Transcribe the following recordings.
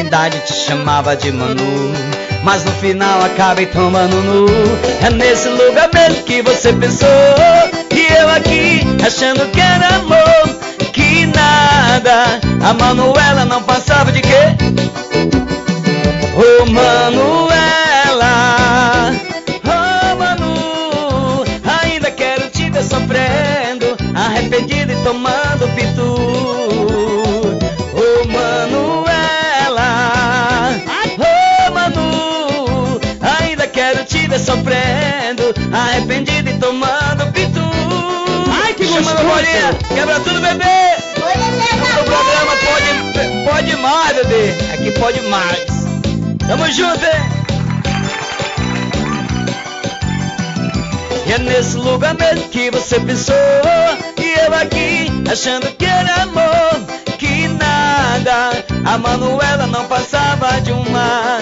intimidade te chamava de Manu Mas no final acabei tomando nu. É nesse lugar mesmo que você pensou E eu aqui achando que era amor Que nada. A Manuela não passava de quê? Ô Manuela Oh Manu Ainda quero te ver sofrendo Arrependido e tomando pitu Bolinha, quebra tudo bebê. O programa pode, pode mais bebê. Aqui pode mais. Tamo junto, hein? E é nesse lugar mesmo que você pensou E eu aqui achando que era amor Que nada. A Manuela não passava de uma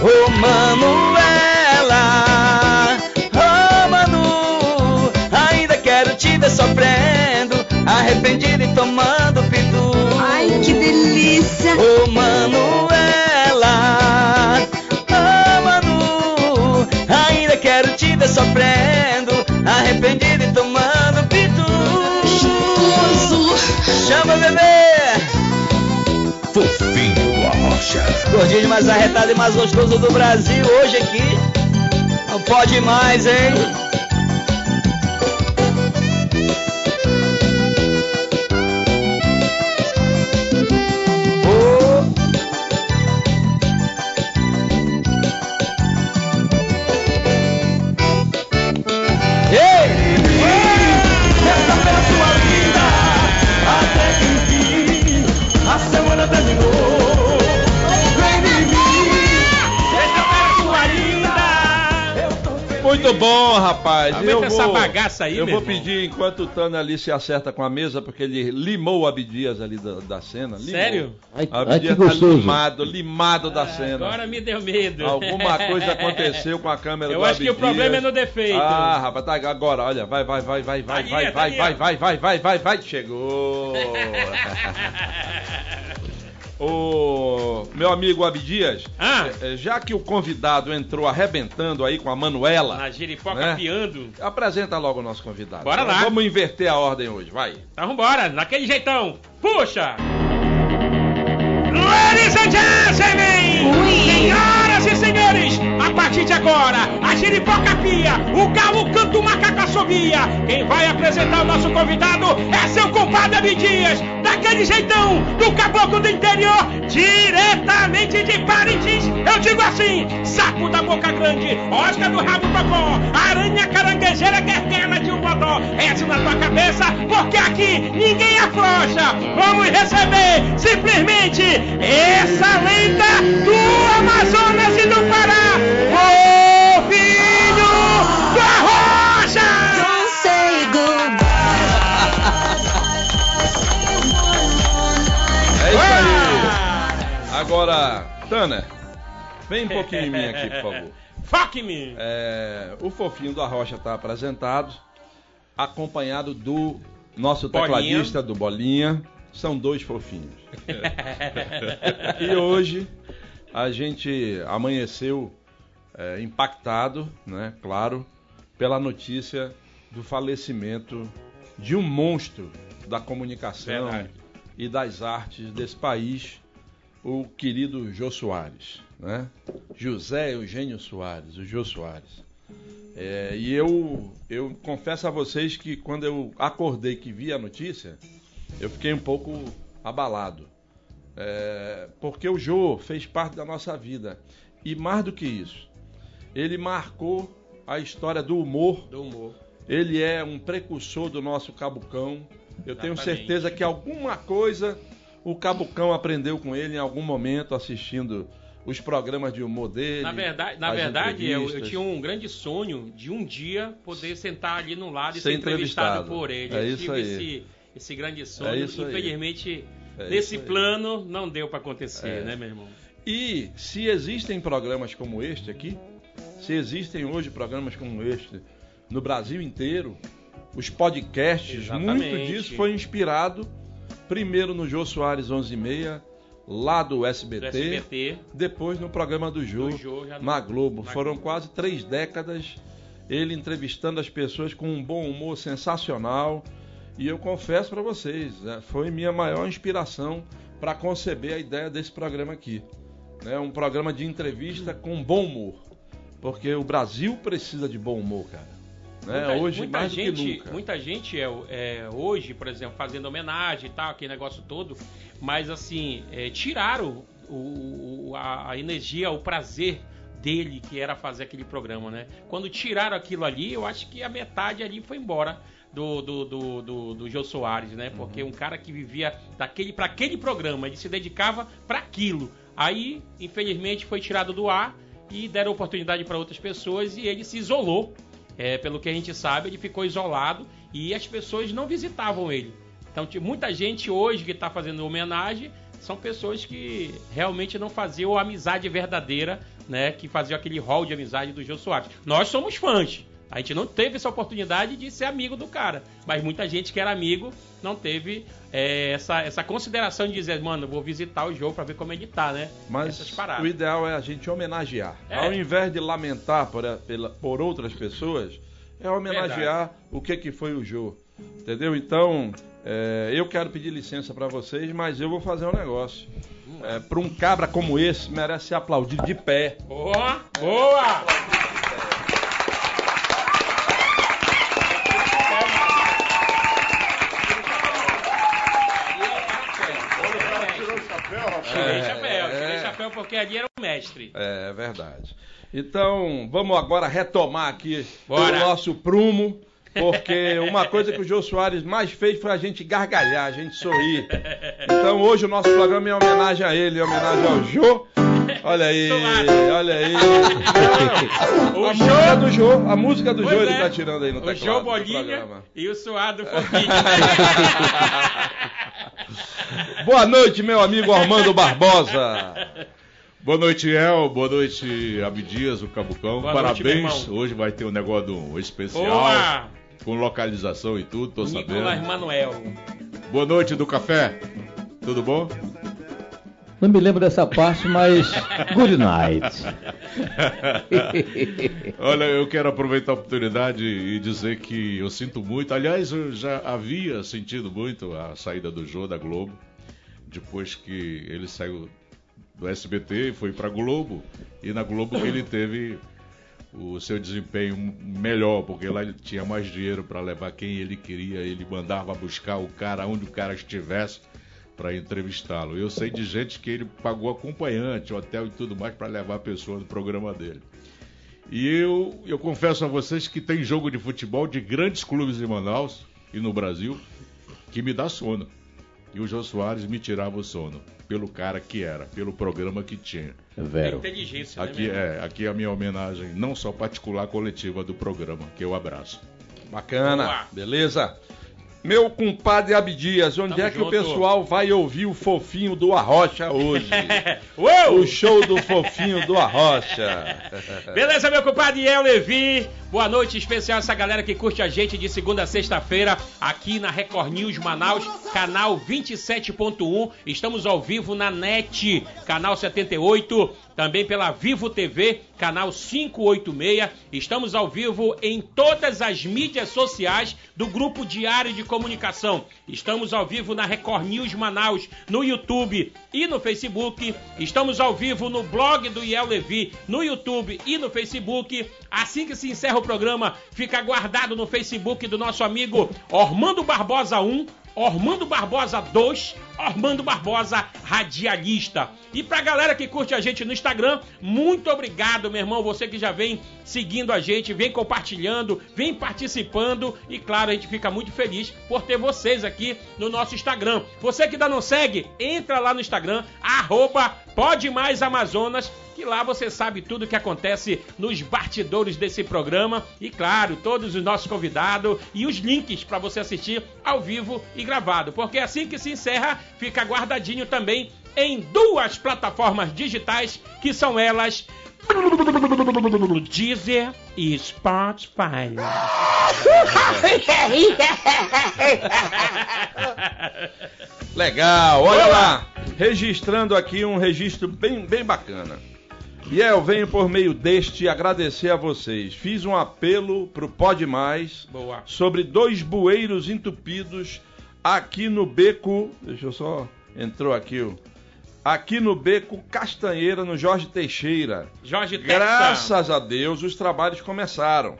Ô Manuela sofrendo Arrependido e tomando pitu Ai, que delícia! Ô Manuela, oh Manu, ainda quero te ver sofrendo, arrependido e tomando pitu. Chama bebê, Fofinho do Arrocha. gordinho mais arretado e mais gostoso do Brasil hoje aqui. Não pode mais, hein? Bom, rapaz. Aumenta eu essa vou, bagaça aí, Eu vou irmão. pedir, enquanto o Tano ali se acerta com a mesa, porque ele limou o Abdias ali da, da cena. Limou. Sério? Ai, ai, Abdias que tá limado, limado da cena. Agora me deu medo. Alguma coisa aconteceu com a câmera Eu do acho que o Abdias. problema é no defeito. Ah, rapaz, tá agora, olha, vai, vai, vai, vai, vai, Tá vai, tá vai, vai, vai, vai, vai, vai, vai, chegou. Ô, meu amigo Abdias, Ah. eh, já que o convidado entrou arrebentando aí com a Manuela, Na giripoca Né? piando. apresenta logo o nosso convidado. Bora lá. Vamos inverter a ordem hoje, vai. Então vambora, naquele jeitão. Puxa! Ladies and gentlemen! Senhoras e senhores, a partir de agora, a giripoca pia, o galo canta o macaco assobia. Quem vai apresentar o nosso convidado é seu compadre Abdias, daquele jeitão, do caboclo do interior, diretamente de Parintins. Eu digo assim, sapo da boca grande, osca do rabo cocó, aranha caranguejeira guerguela de um bodó. Essa na tua cabeça, porque aqui ninguém afrouxa. Vamos receber simplesmente essa lenda do Amazonas e do Pará, o filho do Arrocha! Don't say goodbye. É isso aí. Agora, Tana, vem um pouquinho em mim aqui, por favor. Fuck me! É, o fofinho da Rocha está apresentado, acompanhado do nosso Bolinha. tecladista, do Bolinha. São dois fofinhos. e hoje a gente amanheceu é, impactado, né, claro, pela notícia do falecimento de um monstro da comunicação Verdade. e das artes desse país, o querido Jô Soares, né? José Eugênio Soares, o Jô Soares. É, e eu, eu confesso a vocês que quando eu acordei que vi a notícia, eu fiquei um pouco abalado. É, porque o Jô fez parte da nossa vida. E mais do que isso, ele marcou a história do humor. Do humor. Ele é um precursor do nosso cabucão. Eu tenho Exatamente. certeza que alguma coisa o cabucão aprendeu com ele em algum momento assistindo os programas de humor dele. Na verdade, na verdade eu, eu tinha um grande sonho de um dia poder sentar ali no lado e Ser ser entrevistado, por ele. É eu isso tive aí. esse, esse grande É sonho. aí. Infelizmente, É nesse plano, não deu para acontecer, É. né, meu irmão? E se existem programas como este aqui, se existem hoje programas como este no Brasil inteiro, os podcasts, Exatamente. muito disso foi inspirado primeiro no Jô Soares 11:30, lá do Do SBT, SBT, depois no programa do Jô, do Jô, na Globo. na Foram Globo. quase três décadas ele entrevistando as pessoas com um bom humor sensacional. E eu confesso para vocês, né, foi minha maior inspiração para conceber a ideia desse programa aqui. né, um programa de entrevista com bom humor. Porque o Brasil precisa de bom humor, cara. Né, Muita, hoje muita mais do gente, que nunca. muita gente é, é, hoje, por exemplo, fazendo homenagem e tal, aquele negócio todo, mas assim, é, tiraram o, o- a, energia, o prazer dele que era fazer aquele programa, né? Quando tiraram aquilo ali, eu acho que a metade ali foi embora do do, do, do, do Jô Soares, né? Porque um cara que vivia daquele para aquele programa, ele se dedicava para aquilo. Aí, infelizmente, foi tirado do ar e deram oportunidade para outras pessoas e ele se isolou. É, pelo que a gente sabe, ele ficou isolado e as pessoas não visitavam ele. Então, muita gente hoje que está fazendo homenagem são pessoas que realmente não faziam a amizade verdadeira, né? Que faziam aquele hall de amizade do Jô Soares. Nós somos fãs. A gente não teve essa oportunidade de ser amigo do cara. Mas muita gente que era amigo não teve é, essa, essa consideração de dizer, mano, vou visitar o jogo pra ver como ele tá, né? Mas o ideal é a gente homenagear. É. Ao invés de lamentar por, pela- por outras pessoas, é homenagear o que, que foi o Jô. Entendeu? Então, é, eu quero pedir licença para vocês, mas eu vou fazer um negócio. É, para um cabra como esse, merece ser aplaudido de pé. Boa! Boa! Tirei chapéu, tirei chapéu porque ali era o mestre. É verdade. Então, vamos agora retomar aqui Bora. o nosso prumo. Porque uma coisa que o Jô Soares mais fez foi a gente gargalhar, a gente sorrir. Então hoje o nosso programa é em homenagem a ele, em homenagem ao Jô. Olha aí, olha aí. O a Jô- música do Jô, a música do Pois Jô ele é. tá tirando aí no O teclado João do Bolinha e o suado Foguinho. Boa noite, meu amigo Armando Barbosa. Boa noite, El. Boa noite, Abdias, o Cabucão. Boa noite, Parabéns. irmão. Hoje vai ter um negócio do- especial. Boa! Com localização e tudo, tô Nicolas sabendo. Manuel. Boa noite do café. Tudo bom? Não me lembro dessa parte, mas good night. Olha, eu quero aproveitar a oportunidade e dizer que eu sinto muito. Aliás, eu já havia sentido muito a saída do Jô da Globo. Depois que ele saiu do SBT foi para Globo. E na Globo ele teve o seu desempenho melhor, porque lá ele tinha mais dinheiro para levar quem ele queria. Ele mandava buscar o cara onde o cara estivesse para entrevistá-lo. Eu sei de gente que ele pagou acompanhante, hotel e tudo mais para levar a pessoa no programa dele. E eu, eu confesso a vocês que tem jogo de futebol de grandes clubes em Manaus e no Brasil que me dá sono. E o Jô Soares me tirava o sono, pelo cara que era, pelo programa que tinha. Vero. Inteligência, Aqui né, meu irmão? é, aqui é a minha homenagem, não só particular, coletiva do programa, que eu abraço. Bacana, beleza? Meu compadre Abdias, onde Tamo é que junto. o pessoal vai ouvir o fofinho do Arrocha hoje? O show do fofinho do Arrocha. Beleza, meu compadre El Levi. Boa noite especial a essa galera que curte a gente de segunda a sexta-feira aqui na Record News Manaus, canal 27.1. Estamos ao vivo na NET, canal 78. Também pela Vivo TV, canal 586. Estamos ao vivo em todas as mídias sociais do Grupo Diário de Comunicação. Estamos ao vivo na Record News Manaus, no YouTube e no Facebook. Estamos ao vivo no blog do Iel Levi, no YouTube e no Facebook. Assim que se encerra o programa, fica guardado no Facebook do nosso amigo Ormando Barbosa 1, Ormando Barbosa 2, Ormando Barbosa Radialista. E pra galera que curte a gente no Instagram, muito obrigado, meu irmão. Você que já vem seguindo a gente, vem compartilhando, vem participando. E claro, a gente fica muito feliz por ter vocês aqui no nosso Instagram. Você que ainda não segue, entra lá no Instagram, arroba que lá você sabe tudo o que acontece nos bastidores desse programa e claro, todos os nossos convidados e os links para você assistir ao vivo e gravado, porque assim que se encerra, fica guardadinho também em duas plataformas digitais, que são elas Deezer e Spotify. Legal, olha lá. Registrando aqui um registro bem, bem bacana. E eu venho por meio deste agradecer a vocês. Fiz um apelo pro Pode Mais Boa. sobre dois bueiros entupidos aqui no beco. Deixa eu só. Entrou aqui o. Aqui no beco Castanheira, no Jorge Teixeira. Jorge Testa. Graças a Deus, os trabalhos começaram.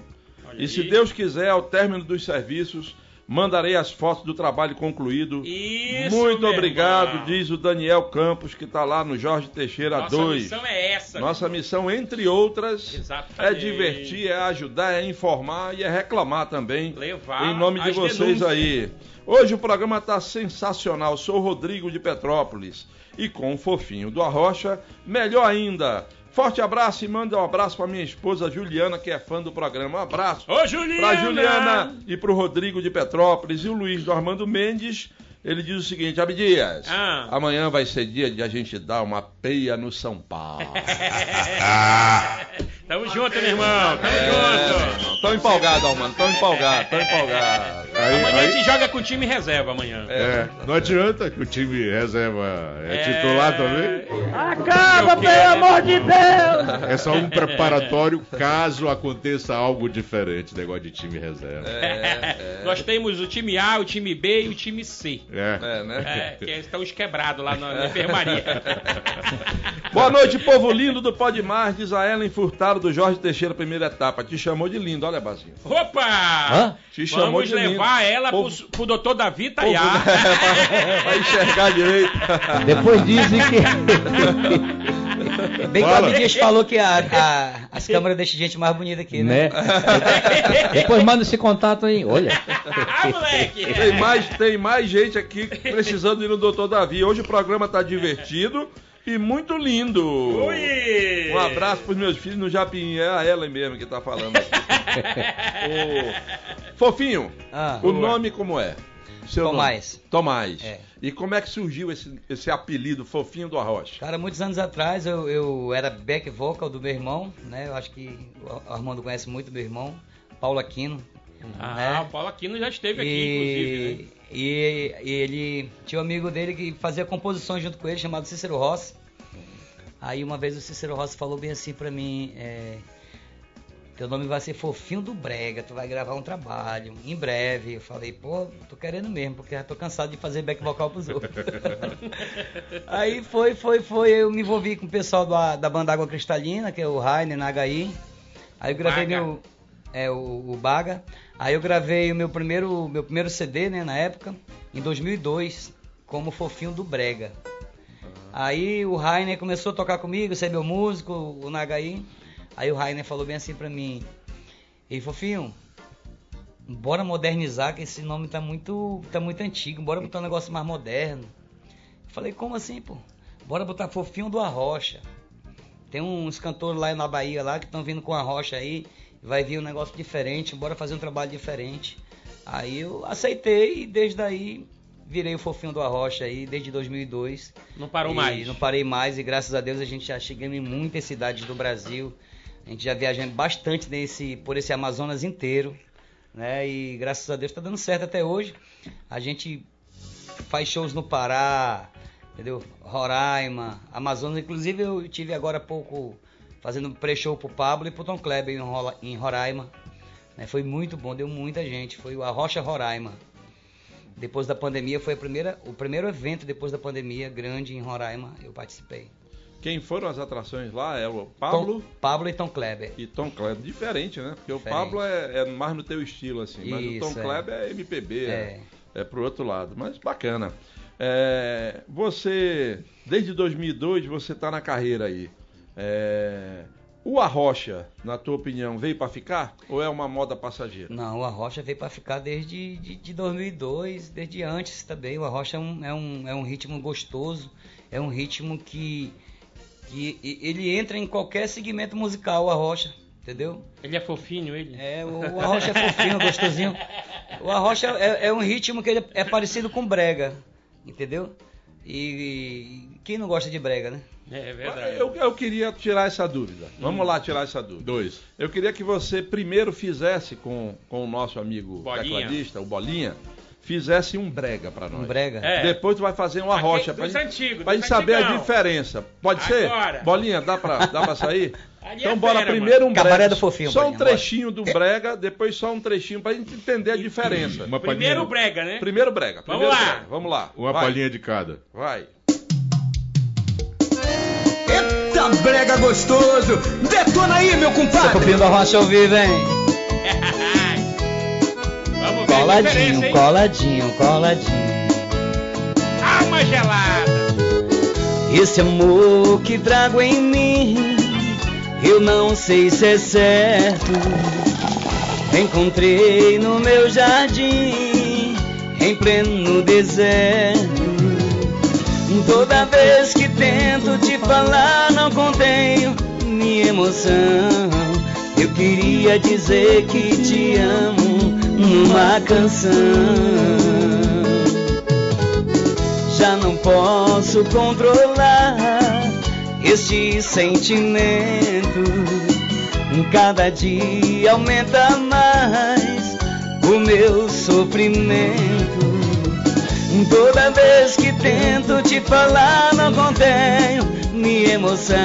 Olha E se aí. Deus quiser, ao término dos serviços, mandarei as fotos do trabalho concluído. Isso, Muito obrigado, irmão. diz o Daniel Campos, que está lá no Jorge Teixeira Nossa 2. missão é essa. Nossa missão, entre outras, Exatamente. é divertir, é ajudar, é informar e é reclamar também. Levar em nome de vocês denúncias. aí. Hoje o programa está sensacional. Sou o Rodrigo de Petrópolis e com o fofinho do Arrocha, melhor ainda. Forte abraço e manda um abraço para minha esposa Juliana, que é fã do programa. Um abraço. Ô, Juliana! Pra Juliana e pro Rodrigo de Petrópolis e o Luiz do Armando Mendes. Ele diz o seguinte, Abdias, Ah. amanhã vai ser dia de a gente dar uma peia no São Paulo. Tamo junto, meu irmão. Tamo É, junto. Tão empolgado, Armando, tão empolgado, tão empolgado. Aí, Amanhã a aí- gente joga com time reserva amanhã. é, não adianta que o time reserva é, titular também. Acaba, pelo amor de Deus! É só um preparatório caso aconteça algo diferente, negócio de time reserva. Nós temos o time A, o time B e o time C. É. É, né? É, que estão os quebrados lá na, na enfermaria. Boa noite, povo lindo do Pode Mais, diz a Ellen Furtado do Jorge Teixeira, primeira etapa. Te chamou de lindo, olha, Basinho. Opa! Hã? Te chamou Vamos de levar lindo. ela Povo- pro, pro doutor Davi Povo, Taiá. né, pra, pra enxergar direito. Depois dizem que. Bem que o Fala. Abdias falou que a- a- as câmeras deixam gente mais bonita aqui, né? né? Depois manda esse contato aí. Olha. ah, moleque! Tem mais, tem mais gente aqui precisando ir no Doutor Davi. Hoje o programa tá divertido e muito lindo. Ui! Um abraço pros meus filhos no Japim. É a Ellen mesmo que tá falando. Fofinho, Ah, o nome como é? Seu Tomás. Nome? Tomás. É. E como é que surgiu esse, esse apelido Fofinho do Arrocha? Cara, muitos anos atrás eu, eu era back vocal do meu irmão, né? Eu acho que o Armando conhece muito meu irmão, Paulo Aquino. Ah, né? o Paulo Aquino já esteve aqui, inclusive, né? E, e ele tinha um amigo dele que fazia composições junto com ele, chamado Cícero Rossi. Aí uma vez o Cícero Rossi falou bem assim pra mim, é, teu nome vai ser Fofinho do Brega, tu vai gravar um trabalho em breve. Eu falei, pô, tô querendo mesmo, porque já tô cansado de fazer back vocal pros outros. Aí foi, foi, foi, eu me envolvi com o pessoal da, da banda Água Cristalina, que é o Rainer, na HI. Aí eu gravei Baga. meu, é, o, o Baga. Aí eu gravei o meu primeiro, meu primeiro CD, né, na época, em 2002, como Fofinho do Brega. Aí o Rainer começou a tocar comigo, ser meu músico, o Nagai. Aí o Rainer falou bem assim pra mim: Ei, Fofinho, bora modernizar, que esse nome tá muito, tá muito antigo, bora botar um negócio mais moderno. Eu falei: Como assim, pô? Bora botar Fofinho do Arrocha. Tem uns cantores lá na Bahia lá que estão vindo com a rocha aí, vai vir um negócio diferente, bora fazer um trabalho diferente. Aí eu aceitei e desde aí virei o fofinho do Arrocha aí desde 2002. Não parou E mais. Não parei mais e graças a Deus a gente já chegamos em muitas cidades do Brasil. A gente já viajando bastante nesse, por esse Amazonas inteiro, né? E graças a Deus está dando certo até hoje. A gente faz shows no Pará, entendeu? Roraima, Amazonas. Inclusive eu tive agora há pouco fazendo pré-show pro Pablo e pro Tom Kleber em, Roraima. né? Foi muito bom, deu muita gente. Foi o Arrocha Roraima. Depois da pandemia foi a primeira, o primeiro evento depois da pandemia grande em Roraima. Eu participei. Quem foram as atrações lá é o Pablo Tom, Pablo e Tom Kleber. e Tom Kleber. Diferente, né? Porque Diferente. o Pablo é, é mais no teu estilo, assim. mas o Tom Isso, é. Kleber é MPB, é, É. é pro outro lado. Mas bacana. É, você, desde 2002, você tá na carreira aí. É, o Arrocha, na tua opinião, veio pra ficar? Ou é uma moda passageira? Não, o Arrocha veio para ficar desde de, de 2002, desde antes também. O Arrocha é um, é, um, é um ritmo gostoso, é um ritmo que, que e- ele entra em qualquer segmento musical, o Arrocha, entendeu? Ele é fofinho, ele? É, o, Arrocha é fofinho, gostosinho. O Arrocha é, é um ritmo que ele é parecido com brega, entendeu? E, e quem não gosta de brega, né? É verdade. Eu, eu queria tirar essa dúvida. Vamos lá tirar essa dúvida. Dois. Eu queria que você primeiro fizesse com, com o nosso amigo Bolinha. tecladista, o Bolinha, fizesse um brega pra nós. Um brega. É. Depois tu vai fazer uma Aqui, rocha pra gente, antigos, pra gente saber a diferença. Pode ser? Agora. Bolinha, dá pra, dá pra sair? Ali então é bora fera, primeiro um Cabaré brega. do fofinho, só um Bolinha, bora. trechinho do brega, depois só um trechinho pra gente entender a diferença. Uma Primeiro palhinha, brega, né? Primeiro brega. Vamos primeiro lá. brega. Vamos lá. uma vai, palhinha de cada. Vai. Eita brega gostoso! Detona aí, meu compadre! copinho do Arrocha ao vivo, hein? Coladinho, coladinho, coladinho. Alma gelada. Esse amor que trago em mim, eu não sei se é certo. Encontrei no meu jardim, em pleno deserto. Toda vez que tento te falar, não contenho minha emoção. Eu queria dizer que te amo numa canção já não posso controlar este sentimento. Cada dia aumenta mais o meu sofrimento. Toda vez que tento te falar, não contenho minha emoção.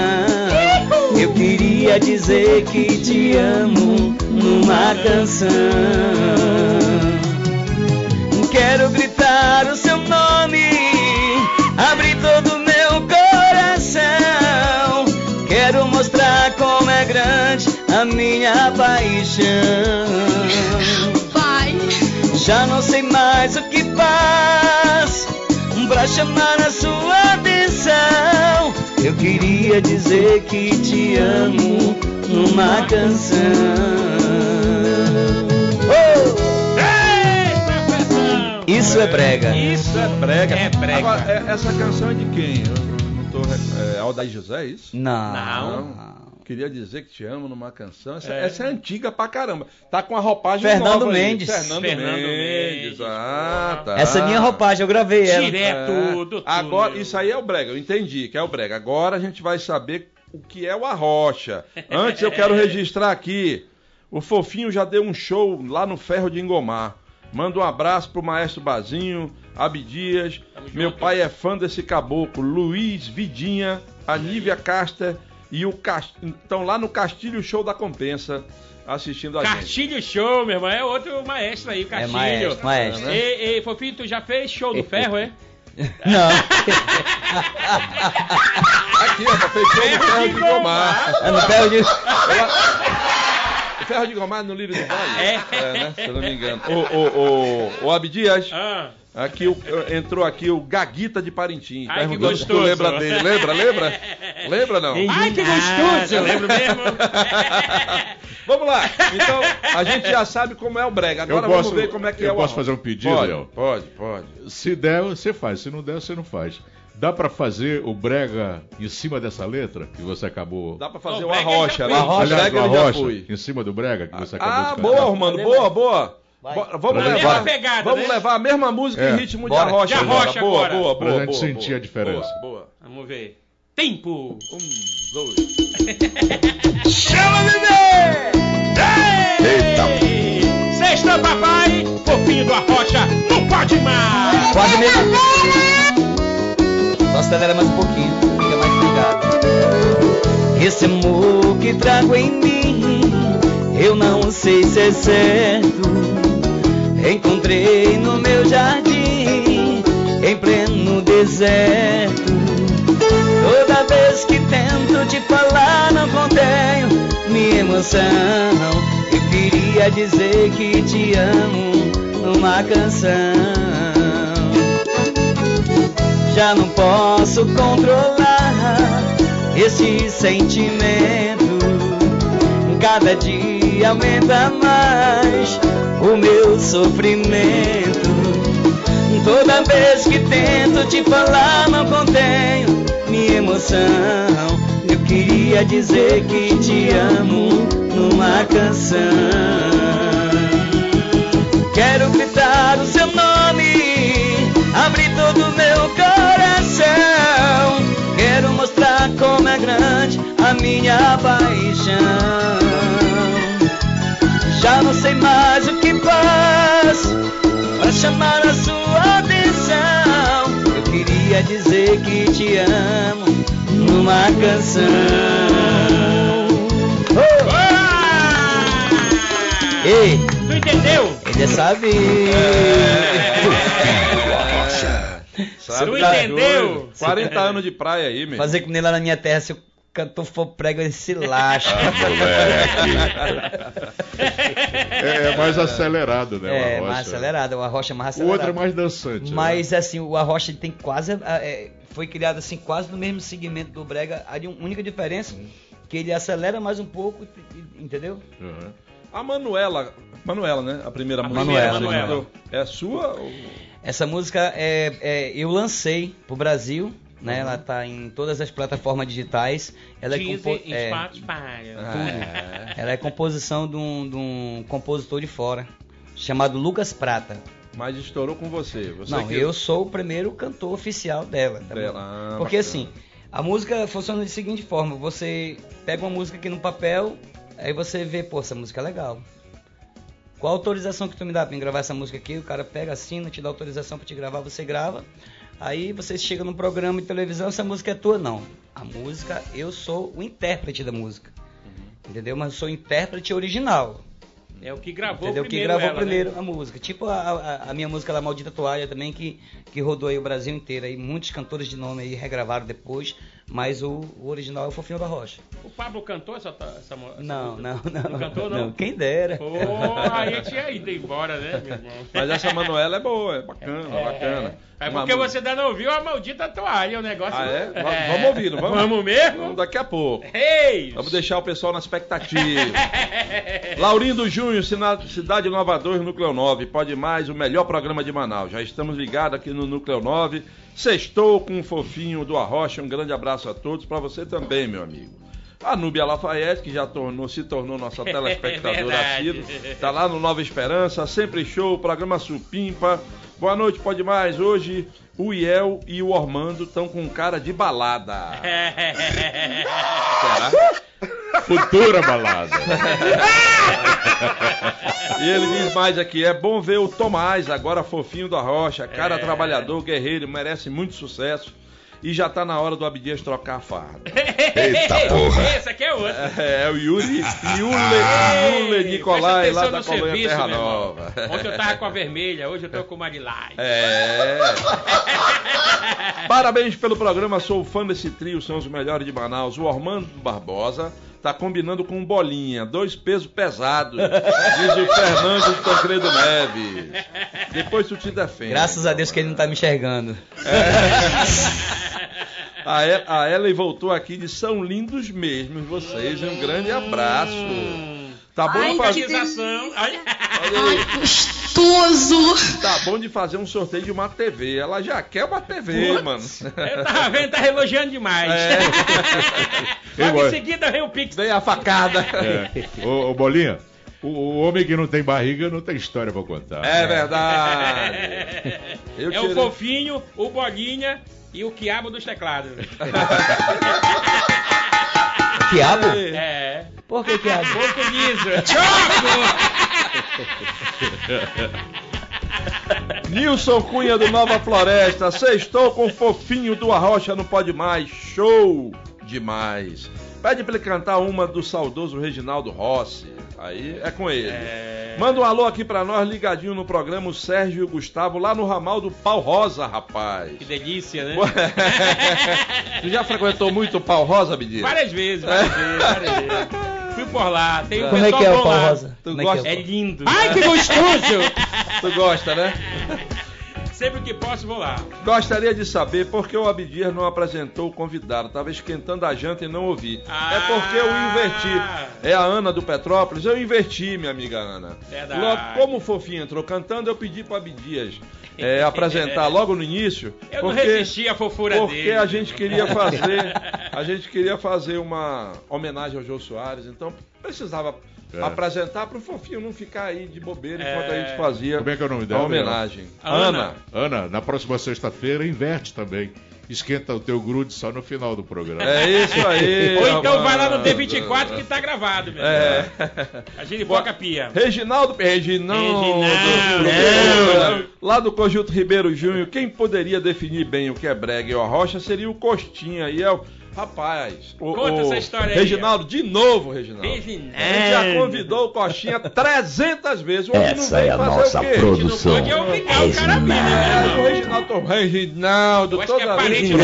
Eu queria dizer que te amo numa canção. Quero gritar o seu nome, abrir todo o meu coração. Quero mostrar como é grande a minha paixão. Pai, Já não sei mais o que faz pra chamar a sua atenção. Eu queria dizer que te amo numa canção. Oh! Ei, professão! Isso é brega. Isso É brega. É brega. Agora, é- essa canção é de quem? Eu não tô. É Aldair José, é isso? Não. Não. Queria dizer que te amo numa canção. Essa é, essa é antiga pra caramba. Tá com a roupagem Fernando nova aí. Mendes. Fernando, Fernando Mendes. Mendes, Ah, tá. Essa é minha roupagem, eu gravei ela. Direto É. do túnel. Agora, isso aí é o brega. Eu entendi que é o brega. Agora a gente vai saber o que é o arrocha. Antes eu quero registrar aqui. O Fofinho já deu um show lá no Ferro de Engomar. Manda um abraço pro maestro Bazinho, Abdias. Meu pai é fã desse caboclo, Luiz Vidinha, a Nívia Caster e o Cast... Então lá no Castilho Show da Compensa assistindo a gente. Castilho Show, meu irmão. É outro maestro aí, o É Castilho. maestro, maestro. Ei, ei, Fofinho, tu já fez show do ferro, é? Não. Aqui, ó, fez show no Ferro de Engomar. É no pé de... Ferro de Gomar no Lírio do Vale? É. né? Se eu não me engano. O, o, o, o Abdias, Ah, aqui, o- entrou aqui o Gaguita de Parintins. Ai, que se tu gostoso. lembra dele. Lembra, lembra? Lembra não? Ai, que gostoso! Eu lembro mesmo. Vamos lá. Então, a gente já sabe como é o brega. Agora Eu posso- vamos ver como é que eu é o posso arroz. fazer um pedido, pode, Léo? Pode, pode. Se der, você faz. Se não der, você não faz. Dá pra fazer o brega em cima dessa letra que você acabou. Dá pra fazer o arrocha, né? Aliás, brega o arrocha, em cima do brega que você acabou Ah, de boa, cantar. Romano, boa, boa. Vai. Bo- Vamos Pra levar, mesma pegada, vamos né? levar a mesma música É. em ritmo de arrocha. De agora. arrocha boa, agora. boa, Pra boa, gente boa, sentir boa. a diferença. Boa, boa. Vamos ver. Tempo. Um, dois. Chama, bebê! Ei! Sexta, papai. Fofinho do Arrocha. Não pode mais. Pode mesmo. Só acelera mais um pouquinho, fica mais ligado. Esse amor que trago em mim, eu não sei se é certo. Encontrei no meu jardim, em pleno deserto. Toda vez que tento te falar, não contenho minha emoção. Eu queria dizer que te amo numa canção. Já não posso controlar esse sentimento. Cada dia aumenta mais o meu sofrimento. Toda vez que tento te falar, não contenho minha emoção. Eu queria dizer que te amo numa canção. Quero gritar o seu nome, abrir todo o meu coração. Quero mostrar como é grande a minha paixão. Já não sei mais o que faço para chamar a sua atenção. Eu queria dizer que te amo numa canção. Oh! Ei, Tu entendeu? ele sabe. Sabe, Tu tá entendeu? doido. 40 anos de praia aí, meu. Fazer que nem lá na minha terra, se o cantor for prego, ele se lasca. É, é mais acelerado, né? o é, Arrocha. mais acelerado, o arrocha é mais O acelerado. outro é mais dançante. né? Mas assim, o arrocha ele tem quase. ah, é, foi criado assim, quase no mesmo segmento do Brega. A única diferença que ele acelera mais um pouco, entendeu? Uhum. A Manuela, Manuela, né? A primeira A você Manuela. mandou. É sua? ou- Essa música é, é, eu lancei pro Brasil, né? Uhum. Ela tá em todas as plataformas digitais. Ela é, compo- é, Spotify. É. ela é composição de um, de um compositor de fora, chamado Lucas Prata. Mas estourou com você. você Não, que- eu sou o primeiro cantor oficial dela. tá bom? Dela, ah, Porque bacana. assim, a música funciona da seguinte forma: você pega uma música aqui no papel, aí você vê, pô, essa música é legal. Qual a autorização que tu me dá pra mim gravar essa música aqui? O cara pega, assina, te dá autorização pra te gravar, você grava. Aí você chega num programa de televisão, essa música é tua, não. A música, eu sou o intérprete da música. Uhum. Entendeu? Mas eu sou o intérprete original. É o que gravou Entendeu? Que primeiro gravou ela, né? primeiro a música. Tipo a, a- a minha música lá, Maldita Toalha, também, que, que rodou aí o Brasil inteiro. Aí, muitos cantores de nome aí regravaram depois, mas o, o original é o Fofinho da Rocha. O Pablo cantou essa, essa, essa Não, música? não, não. Não cantou, não? Quem dera. Pô, aí tinha ido embora, né, meu irmão? Mas essa Manuela é boa, é bacana, bacana. É Uma porque mu- você ainda não ouviu a maldita toalha, o negócio. Ah, é? Va- Vamos ouvir, não vamos? Vamos mesmo? Vamos daqui a pouco. Reis! Vamos deixar o pessoal na expectativa. Laurindo Júnior, Cidade Nova 2, Núcleo 9. Pode mais, o melhor programa de Manaus. Já estamos ligados aqui no Núcleo 9. Sextou com o fofinho do Arrocha. Um grande abraço a todos. Para você também, meu amigo. A Núbia Lafayette, que já tornou, se tornou nossa telespectadora assídua. Tá lá no Nova Esperança, sempre show, programa Supimpa. Boa noite, pode mais. Hoje o Iel e o Ormando estão com cara de balada. Será? Futura balada. E ele diz mais aqui: é bom ver o Tomás, agora fofinho da rocha, cara É. trabalhador, guerreiro, merece muito sucesso. E já tá na hora do Abdias trocar a farda. Eita porra. Esse aqui é outro. É, é o Yuri, Yule, Ei, Nicolai, lá da no colônia serviço, Terra. Nova. Ontem eu tava com a vermelha, hoje eu tô com uma lilás. É. Parabéns pelo programa, sou fã desse trio, são os melhores de Manaus. O Ormando Barbosa tá combinando com um bolinha, dois pesos pesados, diz o Fernando Tancredo Neves. Depois tu te defende. Graças a Deus que ele não tá me enxergando. A, E- a Ellen voltou aqui de são lindos mesmo vocês. Um grande abraço. Tá bom Ai, de fazer. Olha. Olha. Ai, gostoso! Tá bom de fazer um sorteio de uma TV. Ela já quer uma TV, Putz, mano. Eu tava vendo, tá elogiando demais. É. Logo em seguida vem o Pix. Vem a facada. É. Ô, ô, Bolinha, o, o homem que não tem barriga não tem história pra contar. É verdade. Eu é o fofinho, o bolinha e o quiabo dos teclados. Quiabo? É. Por que quiabo? Pouco liso. Choco! Nilson Cunha do Nova Floresta, sextou com o fofinho do Arrocha não pode mais. Show demais. Pede pra ele cantar uma do saudoso Reginaldo Rossi. Aí é com ele. É... Manda um alô aqui pra nós, ligadinho no programa, o Sérgio e o Gustavo, lá no ramal do Pau Rosa, rapaz. Que delícia, né? tu já frequentou muito o Pau Rosa, Bidir? Várias vezes, várias vezes, várias vezes. Por lá, tem um Como é que é o bom Pau lá. Rosa? Tu Como é gosta? que É é lindo. Ai, que gostoso! Tu gosta, né? Sempre que posso, vou lá. Gostaria de saber por que o Abdir não apresentou o convidado. Tava esquentando a janta e não ouvi. Ah. É porque eu inverti. É a Ana do Petrópolis. Eu inverti, minha amiga Ana. Verdade. Logo, como o Fofinho entrou cantando, eu pedi para Abdias é, apresentar logo no início. Eu não porque, resisti à fofura Porque dele. a gente queria fazer, a gente queria fazer uma homenagem ao Jô Soares, então precisava É. apresentar para o Fofinho não ficar aí de bobeira É. enquanto a gente fazia Como é que é o nome a dela? homenagem. Ana. Ana, na próxima sexta-feira, inverte também. Esquenta o teu grude só no final do programa. É isso aí. Ou então vai lá no Amanda. D24 que tá gravado, meu. É. A giripoca pia. Reginaldo, Reginaldo, Reginaldo. lá do Conjunto Ribeiro Júnior, quem poderia definir bem o que é brega e o arrocha seria o Costinha e é o rapaz. O, Conta o- essa história aí. Reginaldo, de novo, Reginaldo. Reginaldo. A gente já convidou o Coxinha 300 vezes. O Essa vem é a fazer nossa o quê? A gente não produção. pode é obrigar o cara né, É, o? Reginaldo, Reginaldo, é toda parente vez. do.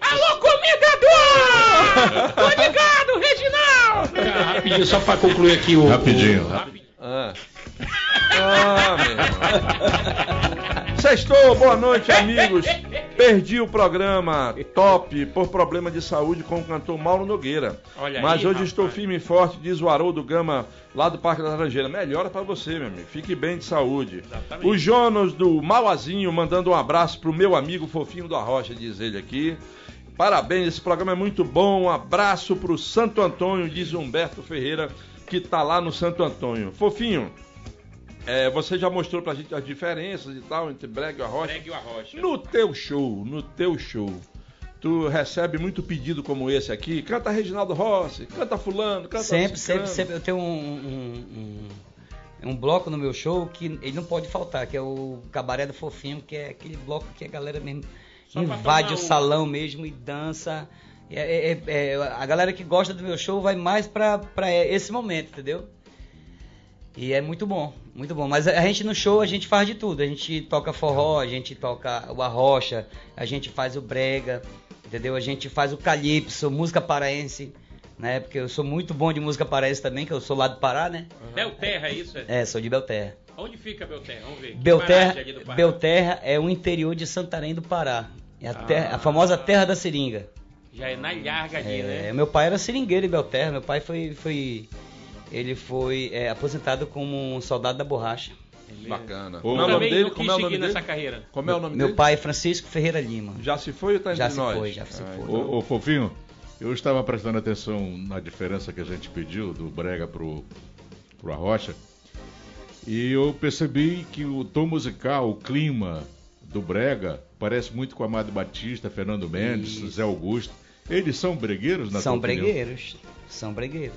Alô, comida do! Tô ligado, Reginaldo! Rapidinho, só pra concluir aqui o. Rapidinho. o- Ah. Ah, meu irmão. Sextou, boa noite, amigos. Perdi o programa top por problema de saúde com o cantor Mauro Nogueira. Olha Mas aí, hoje rapaz. estou firme e forte, diz o Haroldo Gama, lá do Parque da Laranjeira. Melhora pra você, meu amigo. Fique bem de saúde. Exatamente. O Jonas do Mauazinho mandando um abraço pro meu amigo fofinho da Rocha, diz ele aqui. Parabéns, esse programa é muito bom. Um abraço pro Santo Antônio, diz Humberto Ferreira, que tá lá no Santo Antônio. Fofinho, é, você já mostrou pra gente as diferenças e tal entre brega e arrocha. Pregue o arrocha. No teu show, no teu show, tu recebe muito pedido como esse aqui? Canta Reginaldo Rossi, canta fulano, canta Sempre, ciclano. sempre, sempre. Eu tenho um, um, um, um bloco no meu show que ele não pode faltar, que é o Cabaré do Fofinho, que é aquele bloco que a galera mesmo Só invade o um- salão mesmo e dança. É, é- é- a galera que gosta do meu show vai mais pra, pra esse momento, entendeu? E é muito bom, muito bom. Mas a gente no show a gente faz de tudo. A gente toca forró, a gente toca o arrocha, a gente faz o brega, entendeu? A gente faz o calypso, música paraense, né? Porque eu sou muito bom de música paraense também, que eu sou lá do Pará, né? Belterra, é isso? É. É, sou de Belterra. Onde fica Belterra? Vamos ver. Belterra? Belterra é o interior de Santarém do Pará. É a, terra- a famosa terra da seringa. Já é na larga ali, É, né? Meu pai era seringueiro em Belterra. Meu pai foi, foi ele foi é, aposentado como um soldado da borracha. Bacana. Ô, Como é o nome dele? Como é o nome dele? nessa carreira. Como é o nome Meu dele? pai é Francisco Ferreira Lima. Já se foi ou tá entre Já se nós? foi, já se Ah, foi. Ô, ô, Fofinho, eu estava prestando atenção na diferença que a gente pediu do Brega pro, pro Arrocha. E eu percebi que o tom musical, o clima do Brega, parece muito com Amado Batista, Fernando Mendes, Isso. Zé Augusto. Eles são bregueiros, na São tua opinião? bregueiros. São bregueiros.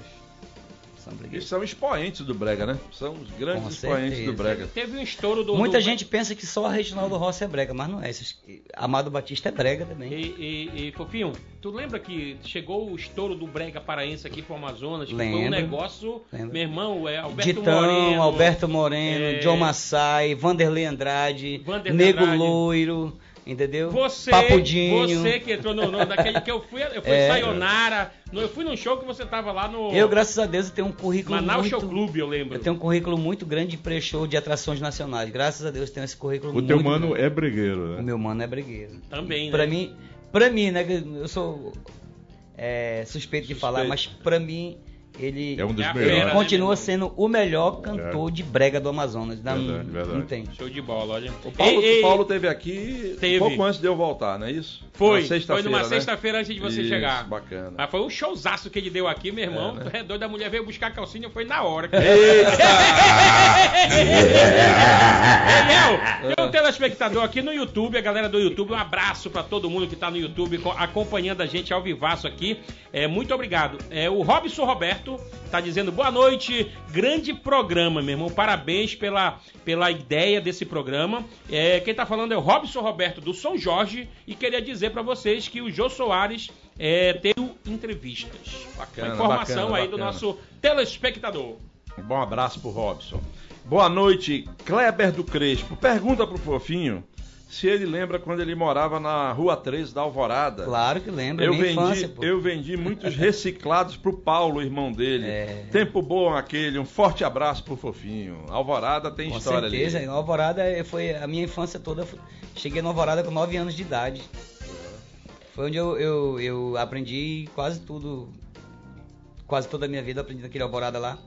São são expoentes do Brega, né? São os grandes Com expoentes certeza. do Brega. Teve um estouro do. Muita do- gente pensa que só Reginaldo Rossi é brega, mas não é. Amado Batista é brega também. E, e, e, Fofinho, tu lembra que chegou o estouro do Brega Paraense aqui pro Amazonas? Que foi um Lembro. negócio. Lembro. Meu irmão, é Alberto Ditão, Moreno. Alberto Moreno, é, John Massai, Vanderlei Andrade, Vanderlei Nego Andrade. Loiro, entendeu? Você, Papudinho. você que entrou no, no daquele que eu fui, eu fui É. Sayonara, no- eu fui num show que você tava lá no Eu, graças a Deus, eu tenho um currículo Manaus muito... Show Clube, eu lembro. Eu tenho um currículo muito grande de pré-show de atrações nacionais. Graças a Deus, eu tenho esse currículo O muito teu mano grande. é bregueiro, O né? meu mano é bregueiro. Também, Pra né? mim, pra mim, né? Eu sou é, suspeito de Suspeito. falar, mas pra mim, ele É um dos É continua meu sendo o melhor cantor de brega do Amazonas. Não, Verdade, verdade. não tem. Show de bola, olha. O Paulo, Ei, ei, Paulo teve aqui Teve. pouco antes de eu voltar, não é isso? Foi, Na foi numa né? sexta-feira antes de você Isso, chegar. Bacana. Mas foi um showzaço que ele deu aqui, meu irmão. É, né? É, doido, a mulher veio buscar a calcinha, foi na hora. Ei, Léo, tem um telespectador aqui no YouTube, a galera do YouTube, um abraço pra todo mundo que tá no YouTube co- acompanhando a gente ao vivaço aqui. É, muito obrigado. É, o Robson Roberto Roberto tá dizendo boa noite, grande programa, meu irmão. Parabéns pela, pela ideia desse programa. É, quem tá falando é o Robson Roberto do São Jorge e queria dizer para vocês que o Jô Soares é, teve entrevistas. Bacana, Uma informação bacana, aí do bacana. nosso telespectador. Um bom abraço pro Robson. Boa noite, Kleber do Crespo. Pergunta pro Fofinho se ele lembra quando ele morava na Rua 13 da Alvorada. Claro que lembro, Eu minha vendi, infância, eu vendi muitos reciclados pro Paulo, irmão dele. É. Tempo bom aquele. Um forte abraço pro Fofinho. Alvorada tem Com história certeza, ali. em Alvorada eh, foi a minha infância toda. Cheguei na Alvorada com 9 anos de idade. Foi onde eu, eu, eu aprendi quase tudo, quase toda a minha vida aprendi naquele Alvorada lá.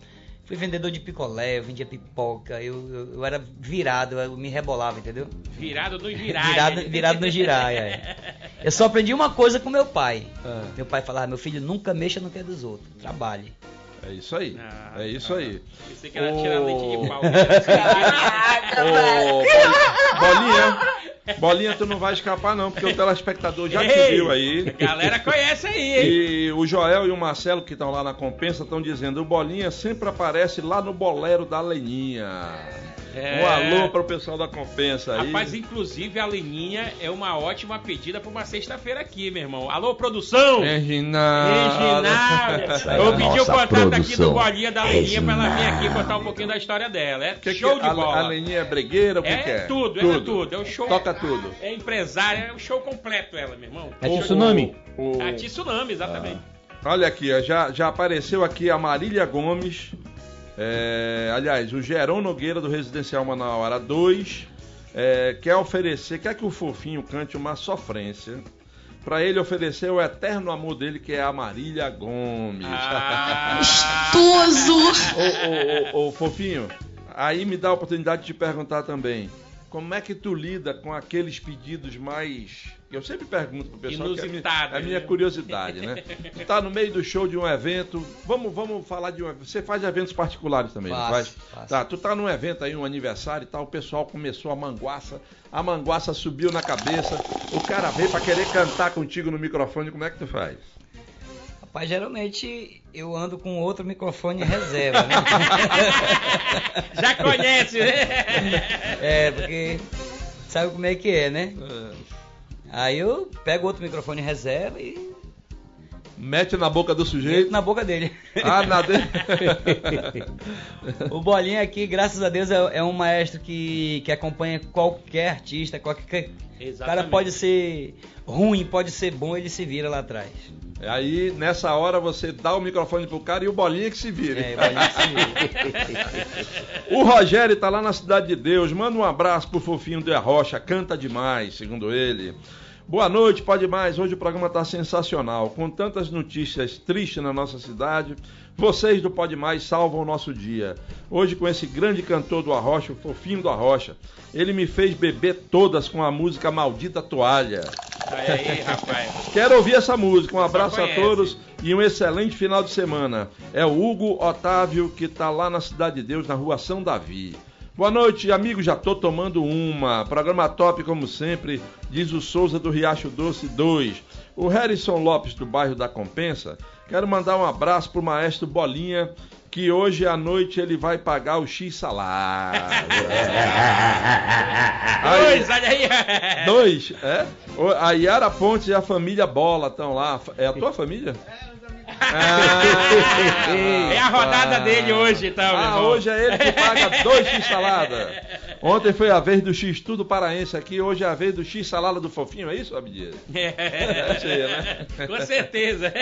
Fui vendedor de picolé, eu vendia pipoca, eu, eu, eu era virado, eu me rebolava, entendeu? Virado no giraia. Virado, virado no giraia. é. Eu só aprendi uma coisa com meu pai. Ah. Meu pai falava, meu filho, nunca mexa no que é dos outros, trabalhe. É isso aí. Ah, é isso aí. Pensei que era Ô. tirar leite de pau. Ô, Bolinha, Bolinha, tu não vai escapar não, porque o telespectador já te Ei, viu aí. A galera conhece aí, hein? E o Joel e o Marcelo, que estão lá na compensa, estão dizendo: o Bolinha sempre aparece lá no bolero da Leninha. É. Um alô para o pessoal da compensa aí. Rapaz, inclusive a Leninha é uma ótima pedida pra uma sexta-feira aqui, meu irmão. Alô, produção! É, Reginaldo. Reginaldo! Eu pedi o contato aqui do produção. Bolinha da Leninha pra ela vir aqui contar um pouquinho da história dela. É Que que show de a, bola. A Leninha é bregueira, o que, é, que é? tudo, ela é tudo. É o show. Toca tudo. É empresária, é o show completo ela, meu irmão. É tsunami? o- A tsunami, exatamente. Olha aqui, já, já apareceu aqui a Marília Gomes. É, aliás, o Gerão Nogueira do Residencial Manauara 2 é, quer oferecer, quer que o fofinho cante uma sofrência. Pra ele oferecer o eterno amor dele, que é a Marília Gomes. Ah, Gostoso! ô, ô, ô, ô, fofinho, aí me dá a oportunidade de te perguntar também. Como é que tu lida com aqueles pedidos mais. Eu sempre pergunto pro pessoal que é a minha, Inusitados, é a minha curiosidade, né? Tu tá no meio do show de um evento. Vamos, vamos falar de um evento. Você faz eventos particulares também, não Faço, faz? faço. Tá, tu tá num evento aí, um aniversário e tal, o pessoal começou a manguaça, a manguaça subiu na cabeça, o cara veio pra querer cantar contigo no microfone, como é que tu faz? Rapaz, geralmente eu ando com outro microfone em reserva, né? já conhece, né? é, porque sabe como é que é, né? Aí eu pego outro microfone em reserva e Mete na boca do sujeito. na boca dele. Ah, na de... o Bolinha aqui, graças a Deus, é, é um maestro que, que acompanha qualquer artista, qualquer. O cara Exatamente. pode ser ruim, pode ser bom, ele se vira lá atrás. Aí, nessa hora, você dá o microfone pro cara e o bolinha que se vire. É, Bolinha se vira. O Rogério tá lá na Cidade de Deus. Manda um abraço pro fofinho de Rocha. Canta demais, segundo ele. Boa noite, pode mais. Hoje o programa tá sensacional. Com tantas notícias tristes na nossa cidade, vocês do Pode Mais salvam o nosso dia. Hoje com esse grande cantor do Arrocha, o fofinho do Arrocha. Ele me fez beber todas com a música Maldita Toalha. Aí, rapaz. Quero ouvir essa música. Um abraço a todos e um excelente final de semana. É o Hugo Otávio que tá lá na Cidade de Deus, na rua São Davi. Boa noite, amigo. Já tô tomando uma. Programa top, como sempre, diz o Souza do Riacho Doce 2. O Harrison Lopes, do bairro da Compensa. Quero mandar um abraço pro maestro Bolinha, que hoje à noite ele vai pagar o X salário. Aí- Dois, olha aí. Dois, é? A Yara Pontes e a família Bola estão lá. É a tua família? Ah, É a rodada dele hoje, então, Ah, hoje é ele que paga dois X salada. Ontem foi a vez do X tudo paraense aqui, hoje é a vez do X salada do fofinho, é isso, Abdias? É. ser, né? Com certeza.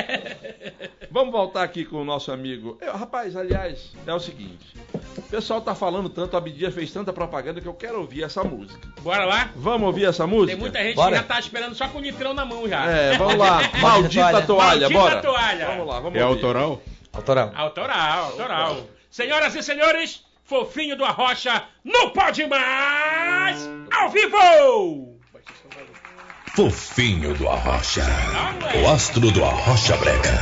Vamos voltar aqui com o nosso amigo. Eu, rapaz, aliás, é o seguinte. O pessoal tá falando tanto, o Abdias fez tanta propaganda que eu quero ouvir essa música. Bora lá? Vamos ouvir essa música? Tem muita gente Bora. que já tá esperando só com o litrão na mão já. É, vamos lá. Maldita toalha. toalha, Maldita bora. toalha. Vamos lá, vamos É ouvir. autoral? Autoral. Autoral, autoral. Senhoras e senhores, fofinho do Arrocha, não pode mais! Ao vivo! Fofinho do Arrocha. O astro do Arrocha Brega.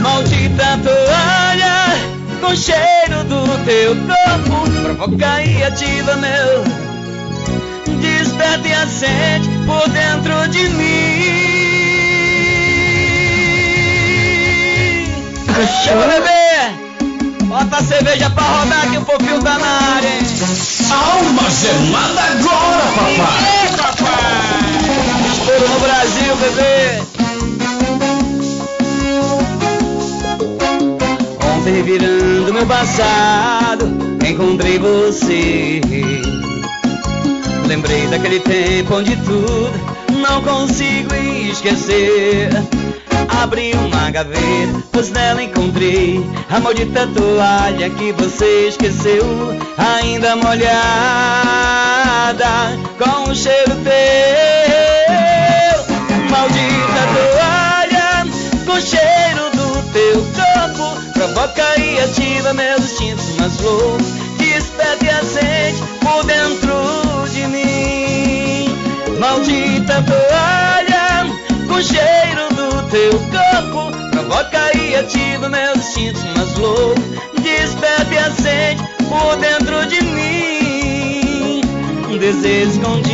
Maldita toalha com cheiro do teu corpo provoca e ativa meu desperta e acende por dentro de mim Chama, bebê! Bota a cerveja pra rodar que o fofinho tá na área, hein? Alma gelada agora, papai! Ê, papai! Estouro no Brasil, bebê! Ontem revirando meu passado, encontrei você. Lembrei daquele tempo onde tudo não consigo esquecer. Abri uma gaveta, pois nela encontrei a maldita toalha que você esqueceu, ainda molhada com o cheiro teu. Maldita toalha com cheiro do teu corpo, provoca e ativa meus instintos mais loucos, desperta e acende por dentro de mim. Maldita toalha com cheiro do teu corpo. Provoca e ativa meus instintos mais loucos Desperta e acende por dentro de mim. Um desejo escondido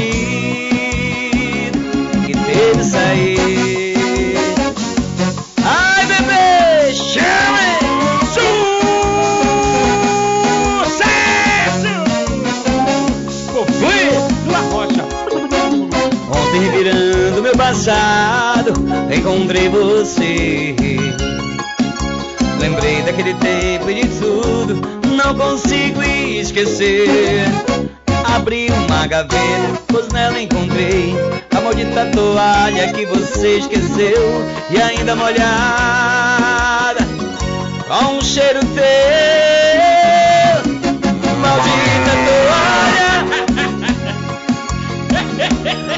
que teve sair. Ai encontrei você. Lembrei daquele tempo e de tudo, não consigo esquecer. Abri uma gaveta, pois nela encontrei a maldita toalha que você esqueceu e ainda molhada com um cheiro teu. Maldita toalha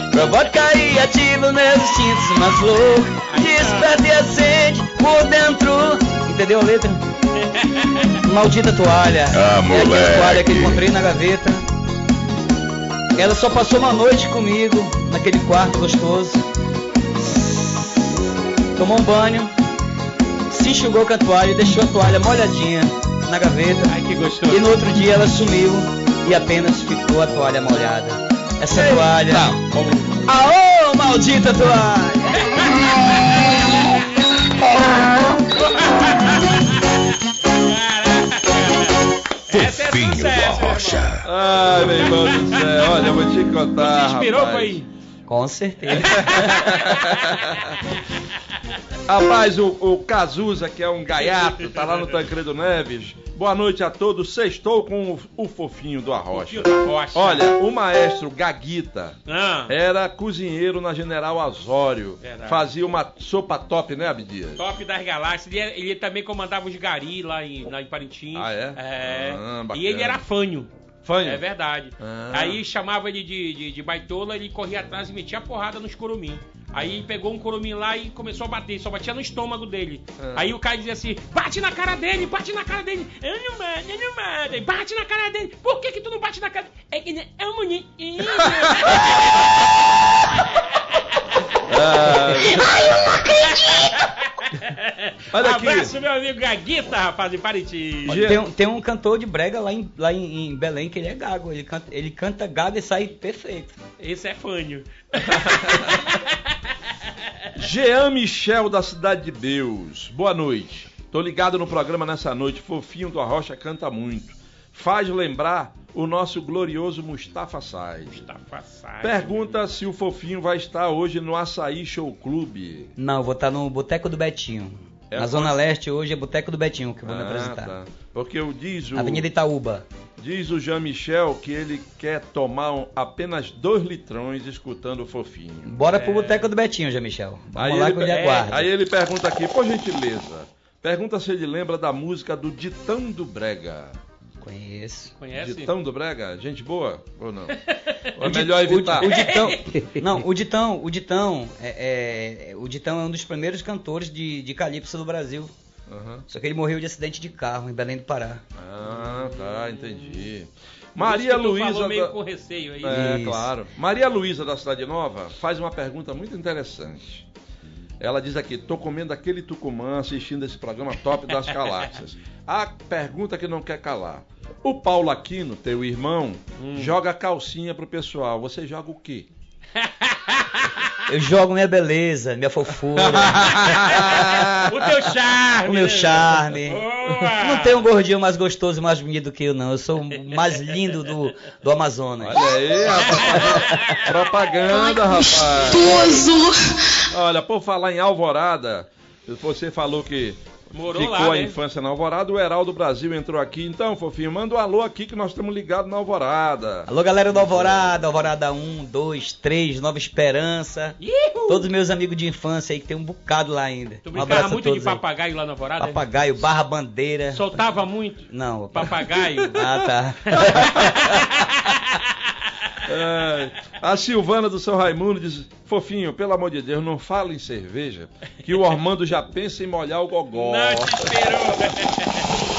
Provoca e ativa meus instintos mais loucos Desperta e acende por dentro Entendeu a letra? Maldita toalha Ah, É aquela moleque. toalha que eu encontrei na gaveta Ela só passou uma noite comigo Naquele quarto gostoso Tomou um banho Se enxugou com a toalha e deixou a toalha molhadinha na gaveta Ai, que gostoso. e no outro dia ela sumiu e apenas ficou a toalha molhada. Essa toalha. Aô, maldita toalha! É Fofinho Arrocha. irmão. Ai, meu irmão do céu, olha, eu vou te contar. Te inspirou, rapaz. foi aí? Com certeza. Rapaz, o, o Cazuza, que é um gaiato, tá lá no Tancredo Neves. Boa noite a todos. Sextou com o, o fofinho do Arrocha. Olha, o maestro Gaguita Ah, era cozinheiro na General Azório. Verdade. Fazia uma sopa top, né, Abdias? top das galáxias. Ele, ele também comandava os gari lá em, lá em Parintins. Ah, é? É. Ah, e ele era fanho. Fanho? É verdade. Ah. Aí chamava ele de, de, de baitola, ele corria atrás e metia a porrada nos curumim. Aí pegou um curumim lá e começou a bater, só batia no estômago dele. Ah. Aí o cara dizia assim: bate na cara dele, bate na cara dele. Eu não mato, eu não. Aí, Bate na cara dele. Por que, que tu não bate na cara É que ele é um bonitinho. Ah, Olha aqui. Abraço, meu amigo Gaguita, rapaz, de Parintins. Tem, um- tem um cantor de brega lá, em, lá em, em Belém que ele é gago. Ele canta, ele canta gago e sai perfeito. Esse é fanho. Jean Michel da Cidade de Deus. Boa noite. Tô ligado no programa nessa noite. Fofinho do Arrocha canta muito. Faz lembrar o nosso glorioso Mustafa Sais. Tá passado. Pergunta se o Fofinho vai estar hoje no Açaí Show Clube. Não, vou estar no Boteco do Betinho. É, Na Zona Leste hoje é Boteco do Betinho que eu vou me Ah, apresentar. tá. Porque o diz o, Avenida Itaúba. diz o Jean Michel que ele quer tomar um- apenas dois litrões escutando o Fofinho. Bora pro Boteco do Betinho, já, Michel. Vamos Aí lá ele, que eu lhe é, aí ele pergunta aqui, por gentileza, pergunta se ele lembra da música do Ditão do Brega. Conheço. Conhece? Ditão do Brega? Gente boa ou não? Ou O é melhor o evitar? O, Ditão. Não, o Ditão, o Ditão é, é- o Ditão é um dos primeiros cantores de, de calypso do Brasil. Aham. Só que ele morreu de acidente de carro em Belém do Pará. Ah, tá, entendi. Maria Luísa. falou meio da- com receio aí. É, Isso. claro. Maria Luísa da Cidade Nova faz uma pergunta muito interessante. Ela diz aqui: tô comendo aquele tucumã assistindo esse programa top das galáxias. A pergunta que não quer calar. O Paulo Aquino, teu irmão, Hum. joga calcinha pro pessoal. Você joga o quê? Eu jogo minha beleza, minha fofura. o teu charme. O meu charme. Boa. Não tem um gordinho mais gostoso e mais bonito do que eu, não. Eu sou o mais lindo do, do Amazonas. Olha aí, rapaz. Propaganda, rapaz. Gostoso. Olha, por falar em Alvorada, você falou que Morou ficou lá, a né? infância na Alvorada, o Heraldo Brasil entrou aqui. Então, fofinho, manda um alô aqui que nós estamos ligados na Alvorada. Alô, galera do Alvorada, Alvorada 1, 2, 3, Nova Esperança. Ihu! Todos meus amigos de infância aí, que tem um bocado lá ainda. Tu um brincava muito de todos aí. papagaio lá na Alvorada? Papagaio, barra bandeira. Soltava muito Não, papagaio? Ah, tá. É, a Silvana do São Raimundo diz: Fofinho, pelo amor de Deus, não fala em cerveja, que o Armando já pensa em molhar o gogó. Não te esperou.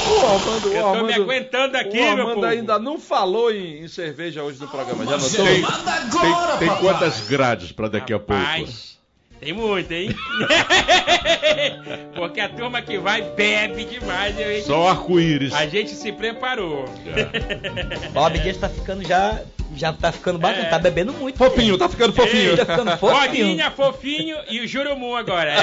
O Armando, o Eu tô me Armando, aguentando aqui, o meu Armando povo. ainda não falou em, em cerveja hoje no programa. Já notou? Tem, Manda tem, agora, tem quantas grades para daqui a pouco? Tem muito, hein? Porque a turma que vai bebe demais. hein? Só arco-íris. A gente se preparou. Ó, a Abdias tá ficando já. Já tá ficando bacana, É. tá bebendo muito. Fofinho, tá ficando fofinho. Tá ficando fofinho. Rodinha, fofinho e o Jurumu agora.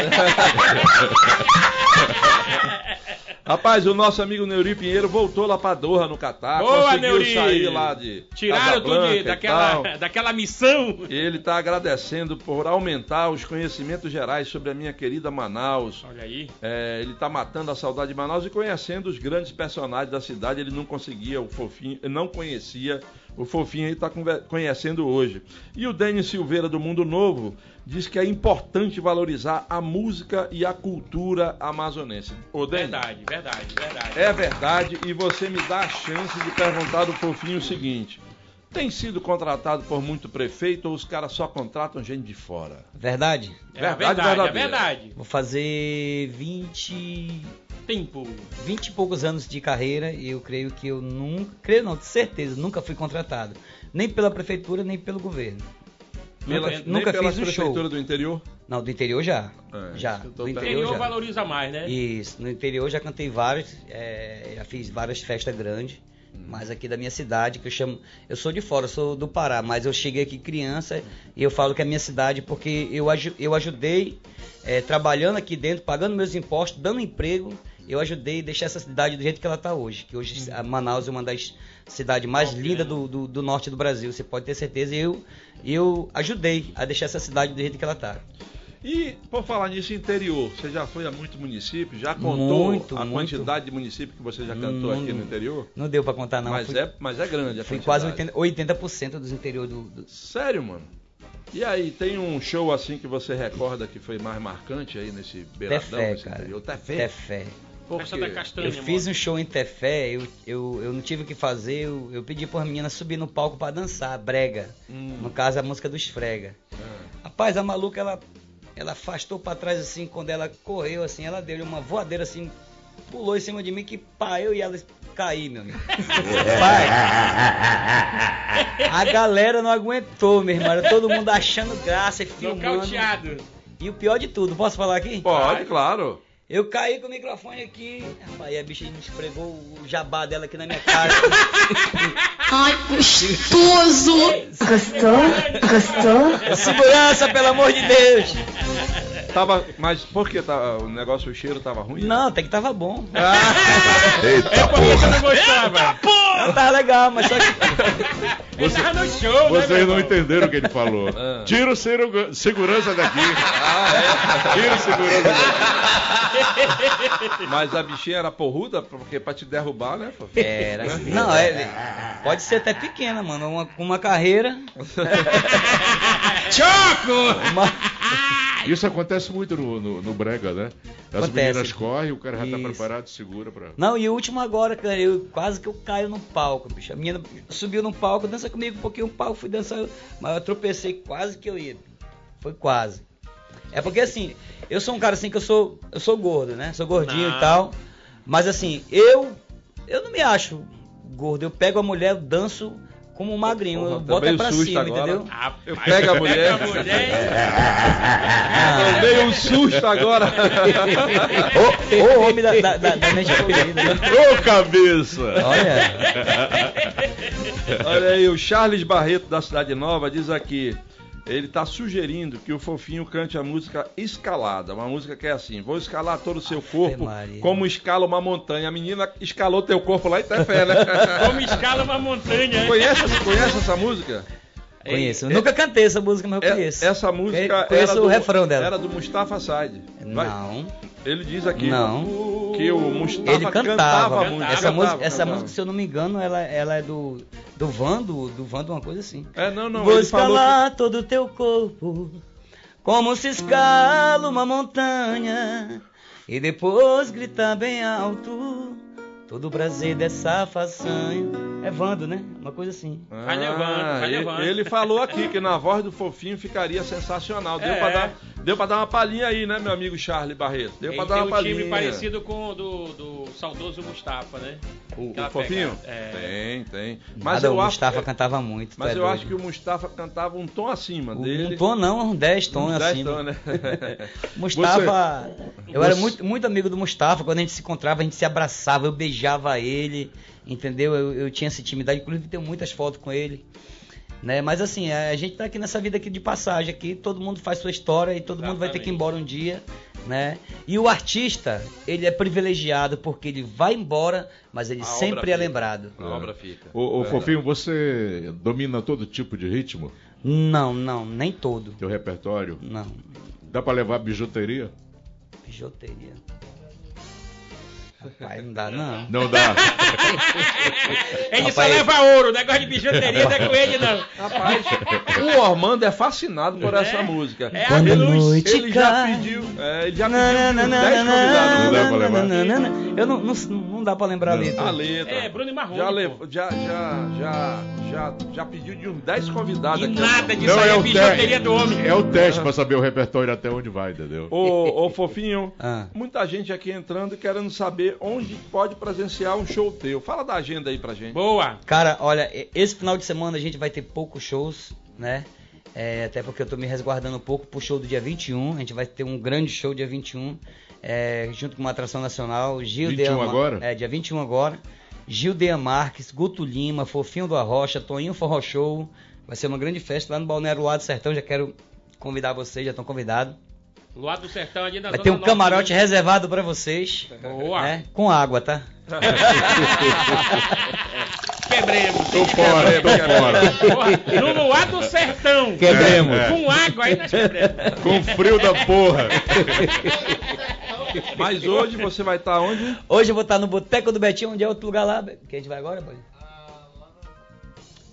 Rapaz, o nosso amigo Neuri Pinheiro voltou lá pra Doha no Catar. Boa, conseguiu Neuri! sair lá de. Tiraram tudo de- daquela, daquela missão. Ele está agradecendo por aumentar os conhecimentos gerais sobre a minha querida Manaus. Olha aí. É, ele está matando a saudade de Manaus e conhecendo os grandes personagens da cidade. Ele não conseguia o fofinho, não conhecia o fofinho. Está conhecendo hoje. E o Denis Silveira do Mundo Novo diz que é importante valorizar a música e a cultura amazonense. Ô, Denis, Verdade, verdade, verdade. é verdade, e você me dá a chance de perguntar do Fofinho o seguinte: tem sido contratado por muito prefeito ou os caras só contratam gente de fora? Verdade? É verdade, verdade, é verdade. Vou fazer 20. Tempo. 20 e poucos anos de carreira e eu creio que eu nunca. Creio não, de certeza, nunca fui contratado. Nem pela prefeitura, nem pelo governo. Pela, nunca nunca pela fiz um prefeitura show. do interior? Não, do interior já. É, já. Do O interior interior já. valoriza mais, né? Isso, no interior já cantei vários, é, já fiz várias festas grandes, mas aqui da minha cidade, que eu chamo. Eu sou de fora, eu sou do Pará, mas eu cheguei aqui criança e eu falo que é a minha cidade porque eu, eu ajudei, é, trabalhando aqui dentro, pagando meus impostos, dando emprego, eu ajudei a deixar essa cidade do jeito que ela está hoje. Que hoje a Manaus é uma das cidades mais lindas do, do, do norte do Brasil, você pode ter certeza. E eu, eu ajudei a deixar essa cidade do jeito que ela está. E, por falar nisso, interior, você já foi a muitos municípios? Já contou Muito, a muito. quantidade de municípios que você já cantou Hum, aqui no interior? Não deu para contar, não. mas, Fui- é, mas é grande a quantidade. quase 80%, 80% dos interiores do, do- Sério, mano? E aí, tem um show assim que você recorda que foi mais marcante aí nesse beiradão? Tefé, nesse cara. interior? Tefé? Tefé. Por Festa quê? da Castanha. Eu fiz mano. um show em Tefé, eu, eu, eu não tive o que fazer, eu, eu pedi por menina subir no palco pra dançar, brega. Hum. No caso, a música dos frega. Rapaz, a maluca, ela, ela afastou pra trás assim, quando ela correu assim, ela deu uma voadeira assim, pulou em cima de mim, que pá, eu e ela caí, meu amigo. Pai, a galera não aguentou, meu irmão, era todo mundo achando graça e filmando. Nocauteado. E o pior de tudo, posso falar aqui? Pode, claro. Eu caí com o microfone aqui, rapaz, e a bicha me esfregou o jabá dela aqui na minha cara. Ai, gostoso. Gostou? Gostou? Segurança, pelo amor de Deus! Tava, mas por que tá, o negócio, o cheiro tava ruim? Não, até que tava bom. Eita Por que você porra! não gostava? Não, tava legal, mas só que. Ele tava no show, né, Vocês meu não entenderam o que ele falou. Ah. Tira o segu- segurança daqui. Tira o segurança daqui. Mas a bichinha era porruda, porque pra te derrubar, né? pô? Era. Não, é. Pode ser até pequena, mano. Uma, com uma carreira. Choco! Uma... Isso acontece muito no, no, no Brega, né? As Acontece. meninas correm, o cara já tá Isso. preparado, segura pra. Não, e o último agora, cara, eu quase que eu caio no palco, bicho. A menina subiu no palco, dança comigo um pouquinho no palco, fui dançar, mas eu tropecei quase que eu ia. Foi quase. É porque assim, eu sou um cara assim que eu sou, eu sou gordo, né? Sou gordinho Não. e tal. Mas assim, eu eu não me acho gordo. Eu pego a mulher, danço como um magrinho, Porra, eu boto também é pra cima, agora. entendeu? Rapaz, Eu pego a mulher. pega a mulher Eu dei um susto agora. Ô, ô homem da, da, da, da colorida, né? Ô cabeça! Olha. Olha aí, o Charles Barreto da Cidade Nova diz aqui: Ele tá sugerindo que o Fofinho cante a música Escalada. Uma música que é assim: Vou escalar todo o seu corpo como escala uma montanha. A menina escalou teu corpo lá em Tefé, né? Como escala uma montanha. conhece, conhece essa música? Conheço. Eu nunca cantei essa música, mas eu É- conheço. essa música Conheço era o do, refrão dela. Era do Mustafa Said. Vai. Não. Ele diz aqui Não. que o Mustafa Ele cantava. muito. essa Cantava, música, essa cantava. música, se eu não me engano, ela, ela é do do Vando, do Vando uma coisa assim. É, não, não. Vou escalar todo o teu corpo, como se escala uma montanha, e depois gritar bem alto todo o prazer dessa façanha. É Vando, né? Uma coisa assim. que... Vai levando, vai ele- levando. Ele falou aqui que na voz do fofinho ficaria sensacional. Deu, É. pra dar, deu pra dar uma palhinha aí, né, meu amigo Charlie Barreto? Deu Ele pra dar tem uma um palhinha. time parecido com o do, do saudoso Mustafa, né? O, o fofinho? É. Tem, tem. Mas Nada, eu o acho, Mustafa cantava muito. mas é eu doido. acho que o Mustafa cantava um tom acima dele. Um tom não, uns 10 tons 10 assim. tons, né? Mustafa, eu era você- muito, muito amigo do Mustafa, quando a gente se encontrava, a gente se abraçava, eu beijava ele, entendeu? Eu, eu tinha essa intimidade, inclusive tenho muitas fotos com ele. Né? Mas assim, a gente tá aqui nessa vida aqui de passagem aqui, todo mundo faz sua história e todo mundo vai ter que ir embora um dia, né? E o artista, ele é privilegiado porque ele vai embora, mas ele A sempre é lembrado. A obra fica. Ô, ô, É. Fofinho, você domina todo tipo de ritmo? Não, não, nem todo. Teu repertório? Não. Dá pra levar bijuteria? Bijuteria. Rapaz, não dá não. Não dá. Ele só Rapaz, leva ouro, negócio de bijuteria não é com ele, não. Rapaz, o Ormando é fascinado por essa música. É a Quando a luz. noite Ele já cai. pediu, é, ele já pediu na, uns na, 10 na, convidados. Não dá pra levar? Eu não, não, não dá pra lembrar a letra. A letra. É, Bruno e Marrone, Já, pô. já, já, já, já, já pediu de uns 10 convidados E aqui. nada disso aí é é o bijuteria teste. do homem. É o teste pra saber o repertório até onde vai, entendeu? Ô, ô Fofinho, Ah. muita gente aqui entrando querendo saber onde pode presenciar um show teu. Fala da agenda aí pra gente. Boa. Cara, olha, esse final de semana a gente vai ter poucos shows, né? É, até porque eu tô me resguardando um pouco pro show do dia 21. A gente vai ter um grande show dia 21, é, junto com uma atração nacional. Gil 21 Deamar- agora? É, dia 21 agora. Gil Dea Marques, Guto Lima, Fofinho do Arrocha, Toninho Forró Show. Vai ser uma grande festa lá no Balneário Luar do Sertão. Já quero convidar vocês, já estão convidados. Luar do Sertão ali na Vai ter um norte, camarote né? reservado pra vocês. Boa. né? Com água, tá? Quebremos. Tô fora, tô fora. No Luar do Sertão. Quebremos. É, é. Com água aí nós quebremos. Com frio da porra. Mas hoje você vai estar onde? Hoje eu vou estar no Boteco do Betinho, onde é outro lugar lá. Que a gente vai agora, boy?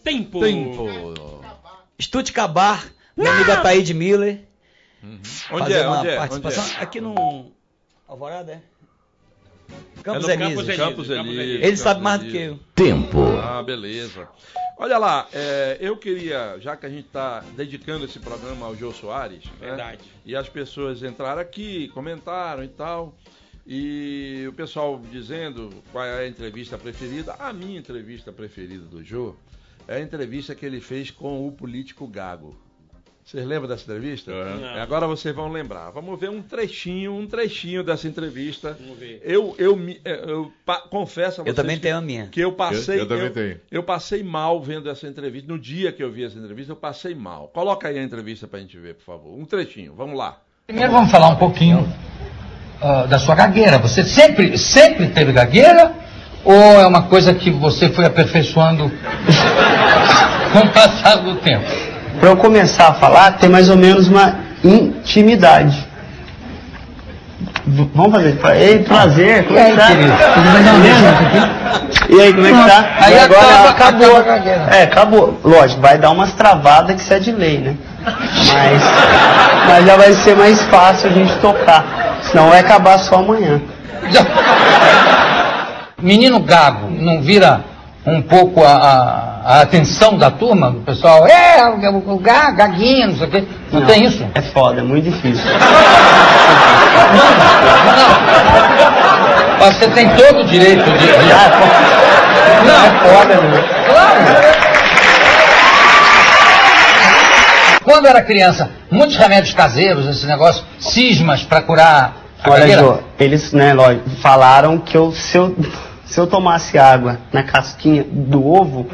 Tempo. Tempo. Estúdio Cabar, minha amiga Taíde Miller. Onde fazer é? uma Onde é? participação Onde é? aqui no Alvorada, é? Campos É. Campos Elíseos. Campos. Elíseos. Ele sabe Campos mais do que eu. Tempo. Ah, beleza. Olha lá, é, eu queria, já que a gente está dedicando esse programa ao Jô Soares, né, Verdade. e as pessoas entraram aqui, comentaram e tal, e o pessoal dizendo qual é a entrevista preferida. A minha entrevista preferida do Jô é a entrevista que ele fez com o político Gago. Vocês lembram dessa entrevista? É, Agora vocês vão lembrar. Vamos ver um trechinho, um trechinho dessa entrevista. Vamos ver. Eu, eu, me- é, eu pa- confesso a vocês Eu também que- tenho a minha. que eu passei. Eu- eu também tenho. eu passei mal vendo essa entrevista. No dia que eu vi essa entrevista, eu passei mal. Coloca aí a entrevista pra gente ver, por favor. Um trechinho, vamos lá. Primeiro vamos falar um pouquinho ah, da sua gagueira. Você sempre, sempre teve gagueira? Ou é uma coisa que você foi aperfeiçoando com o passar do tempo? Para eu começar a falar, tem mais ou menos uma intimidade. V- vamos fazer. Ei, prazer, como é que tá? E aí, como é que tá? Aí agora acabou. É, acabou. Lógico, vai dar umas travadas que isso é de lei, né? Mas, mas já vai ser mais fácil a gente tocar. Senão vai acabar só amanhã. Menino gago não vira um pouco a, a- a atenção da turma, do pessoal? É, o, o ga- gaguinho, não sei o quê. Não, tem isso? É foda, é muito difícil. Mas Você tem todo o direito de. de- Não, é foda, né? Claro. Quando era criança, muitos remédios caseiros, esse negócio, cismas para curar a Olha, gagueira. Jô, eles, né, lógico, falaram que eu, se, eu, se eu tomasse água na casquinha do ovo,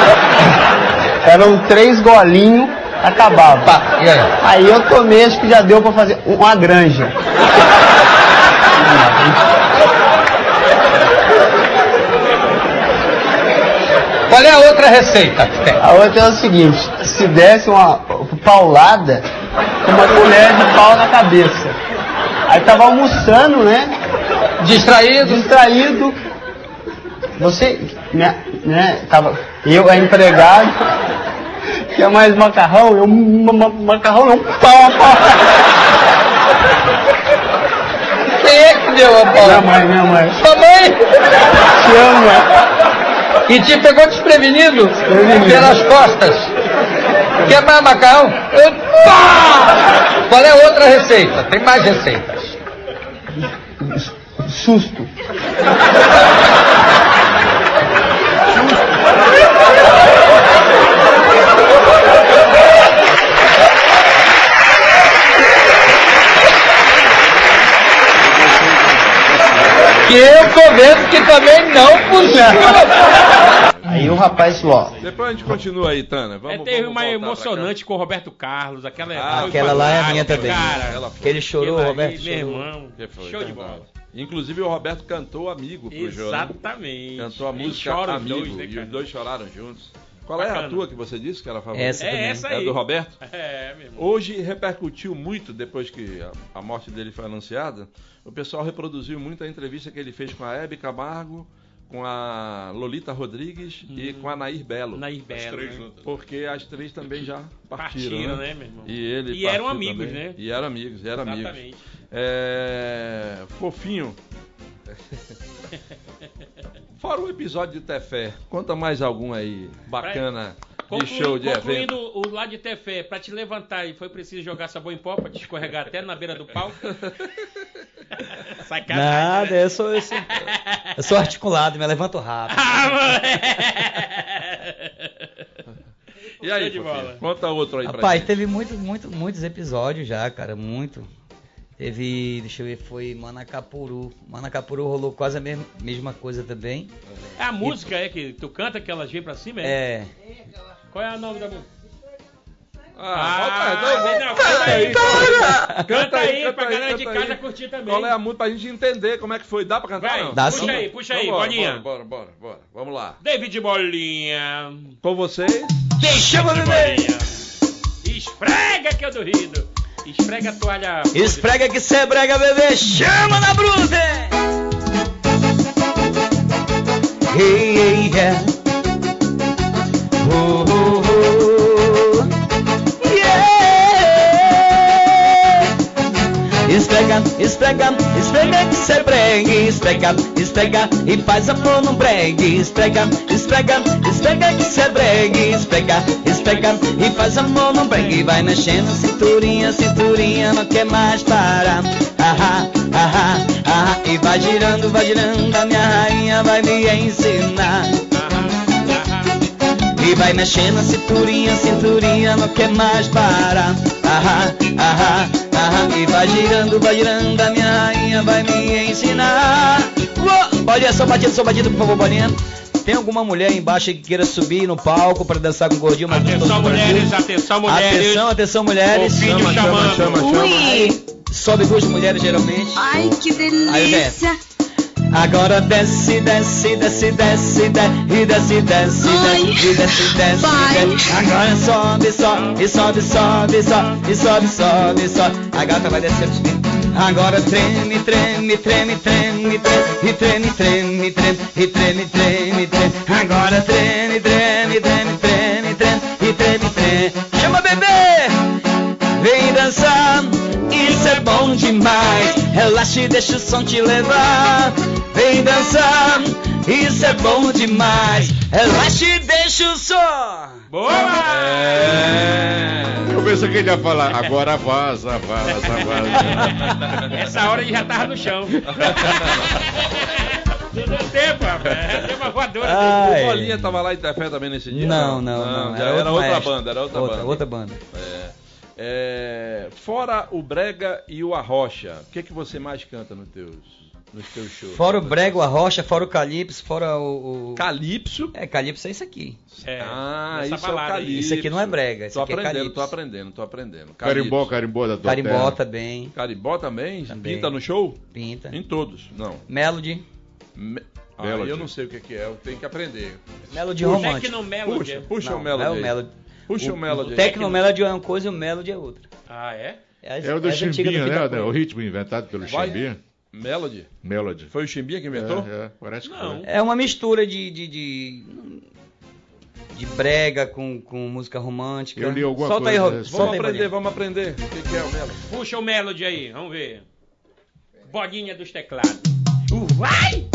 eram três golinhos, acabava. Pá, e aí? Aí eu tomei, acho que já deu pra fazer uma granja. Qual é a outra receita que tem? A outra é o seguinte, se desse uma paulada uma colher de pau na cabeça. Aí tava almoçando, né? Distraído? Distraído. Você, né, né, tava, eu, a empregada, quer mais macarrão? Eu, ma- ma- macarrão não, pau, pau. Quem é que deu a Minha bola? mãe, minha mãe. Sua mãe? Te amo, né? E te pegou desprevenido Desprevenido. pelas costas. Quer mais macarrão? Eu- Pá! Qual é a outra receita? Tem mais receitas. Susto. Que eu tô vendo que também não funciona. Aí o rapaz falou, ó, Depois a gente continua aí, Tana. Vamos, É, teve vamos uma emocionante com o Roberto Carlos, aquela Ah, foi Aquela lá é a minha também. Cara, ele chorou, Roberto. meu irmão, show de verdade. bola. Inclusive o Roberto cantou amigo pro jogo. né? Exatamente. Cantou a Eles música os Amigo dois, né, e os dois choraram juntos. Qual é a Bacana. tua que você disse que era a favorita? Essa É essa É aí. do Roberto? É, meu irmão. Hoje repercutiu muito depois que a, a morte dele foi anunciada. O pessoal reproduziu muito a entrevista que ele fez com a Hebe Camargo, com a Lolita Rodrigues e com a Nair Belo. Hum. Nair Belo, três né? Porque as três também já partiram, Partiram, né? né, meu irmão? E ele E eram amigos, também. né? E eram amigos, eram amigos. Exatamente. É... Fofinho. Fora o episódio de Tefé, conta mais algum aí bacana de Conclui- show de concluindo evento. o lá de Tefé, pra te levantar e foi preciso jogar sabão em pó pra te escorregar até na beira do palco. Sacanagem. Nada, né? eu sou, eu sou, eu sou articulado, me levanto rápido. Ah, E aí, de bola. Conta outro aí pra Rapaz, gente. teve muito, muito, muitos episódios já, cara, muito. Teve, deixa eu ver, foi Manacapuru. Manacapuru rolou quase a mesma, mesma coisa também. É a música é que tu canta que elas vêm pra cima, é? É, Qual é o nome da música? Ah, Ah, aí, não, canta aí, aí, cara. Canta aí canta pra galera de casa aí. curtir também. Qual é a música pra gente entender como é que foi? Dá pra cantar Vai, não? Dá puxa sim. aí, puxa aí, Então bora, bolinha. Bora, bora, bora, bora. Vamos lá. David Bolinha. Com vocês, Chama Bolinha. Esfrega que eu duvido. Esfrega a toalha. esfrega que cê brega, bebê, chama na bruta! Hey, hey, yeah. Oh, oh, oh. Esfrega, esfrega, esfrega que cê brega, esfrega, esfrega e faz amor no bregue, esfrega, esfrega, esfrega que cê brega, esfrega, esfrega e faz amor no bregue, vai mexendo cinturinha, cinturinha, não quer mais parar, ahá, ahá, ahá, e vai girando, vai girando, a minha rainha vai me ensinar. E vai mexendo a cinturinha, cinturinha, não quer mais parar. Ahá, ahá, E vai girando, vai girando, a minha rainha vai me ensinar. Uou! Bolinha, só batido, só batido, por favor, bolinha. Tem alguma mulher aí embaixo que queira subir no palco para dançar com o gordinho? mas Atenção, mulheres, atenção, mulheres. Atenção, atenção, mulheres. O filho Chama, chama, chamando. chama, chama. Ui! Sobe duas mulheres geralmente. Ai, que Aí, delícia! Agora desce, desce, desce, desce, desce, e desce, desce, Ai, desce, e desce, desce, vai. desce. Agora sobe, sobe, e sobe, sobe, sobe, e sobe, sobe, sobe. A gata vai descer. Agora treme, treme, treme, treme, treme, e treme, treme, treme, e treme, treme, treme. Agora treme, treme, treme, treme, treme, e treme, treme. Chama bebê! Vem dançar, isso é bom demais. Relaxa e deixa o som te levar. Vem dançar, isso é bom demais. Relaxa e deixa o som. Boa! É. Eu pensei que ele ia falar, agora vaza, vaza, vaza. Essa hora ele já tava no chão. Não deu tempo, rapaz. Deu uma voadora. Ai. O Bolinha tava lá em Tefé também nesse dia? Não, não, não. já era, outra maestro. banda, era outra, outra banda. Outra banda. É. É, fora o Brega e o Arrocha, o que, que você mais canta nos teus? nos teus shows? Fora o brega, a rocha, fora o calypso, fora o... o... Calypso? É, calypso é isso aqui. É, Ah, isso é o balada calypso. Isso aqui não é brega, isso Tô aqui é aprendendo, calypso. tô aprendendo, tô aprendendo. Carimbó, Calypso. carimbó da tua Carimbó terra. também, Carimbó também? Também. Pinta no show? pinta. Em todos, não. Melody, Me... Ah, Melody. eu não sei o que que é, eu tenho que aprender. Melody Puxa, romântico. Tecno Melody. Puxa, puxa Não, o Melody. É o. Melody. Puxa o, Melody. O. Tecno Melody é uma coisa e o Melody é outra. Ah, é? É, as- É o do Chimbinha, né? Coelho. O ritmo inventado pelo Vai. Chimbinha. Melody? Melody. Foi o Chimbinha que inventou? É, é, parece que Não. foi. É uma mistura de. de, de, de brega com, com música romântica. Eu li alguma solta coisa aí, a Ro- respeito. solta Vamos aí, aprender, Bolinha. vamos aprender. O que, que é o Melody? Puxa o Melody aí, vamos ver. Bolinha dos teclados. Uh, vai!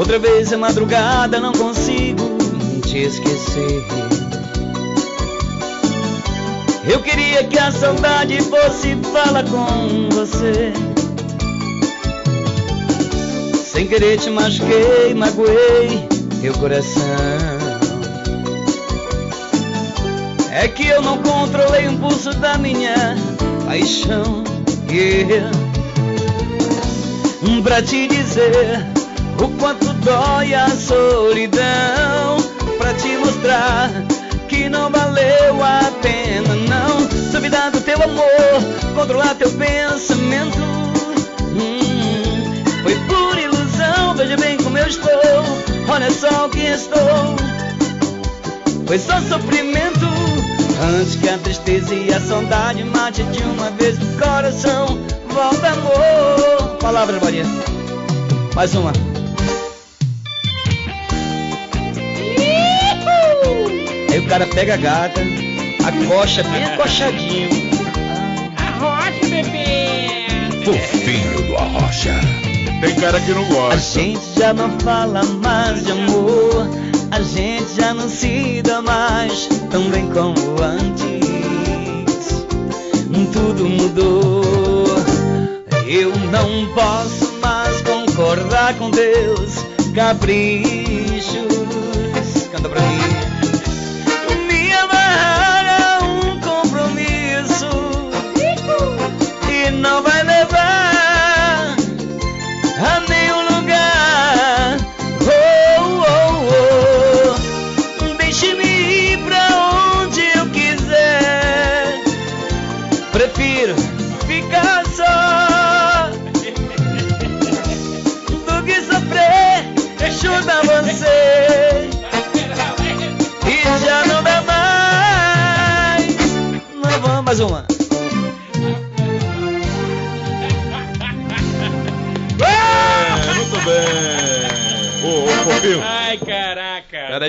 Outra vez é madrugada, não consigo te esquecer. Eu queria que a saudade fosse falar com você. Sem querer te machuquei, magoei teu coração. É que eu não controlei o impulso da minha paixão. Yeah. Pra te dizer o quanto dói a solidão. Pra te mostrar que não valeu a pena, não. Duvidar do teu amor, controlar teu pensamento. Hum, foi por ilusão, veja bem como eu estou. Olha só o que estou. Foi só sofrimento Antes que a tristeza e a saudade mate de uma vez o coração Volta amor Palavras, Maria Mais uma cara pega a gata Acocha bem acochadinho Arrocha, bebê! Fofinho do Arrocha. Tem cara que não A gosta. gente já não fala mais de amor A gente já não se dá mais Tão bem como antes Tudo mudou Eu não posso mais concordar com Deus Caprichos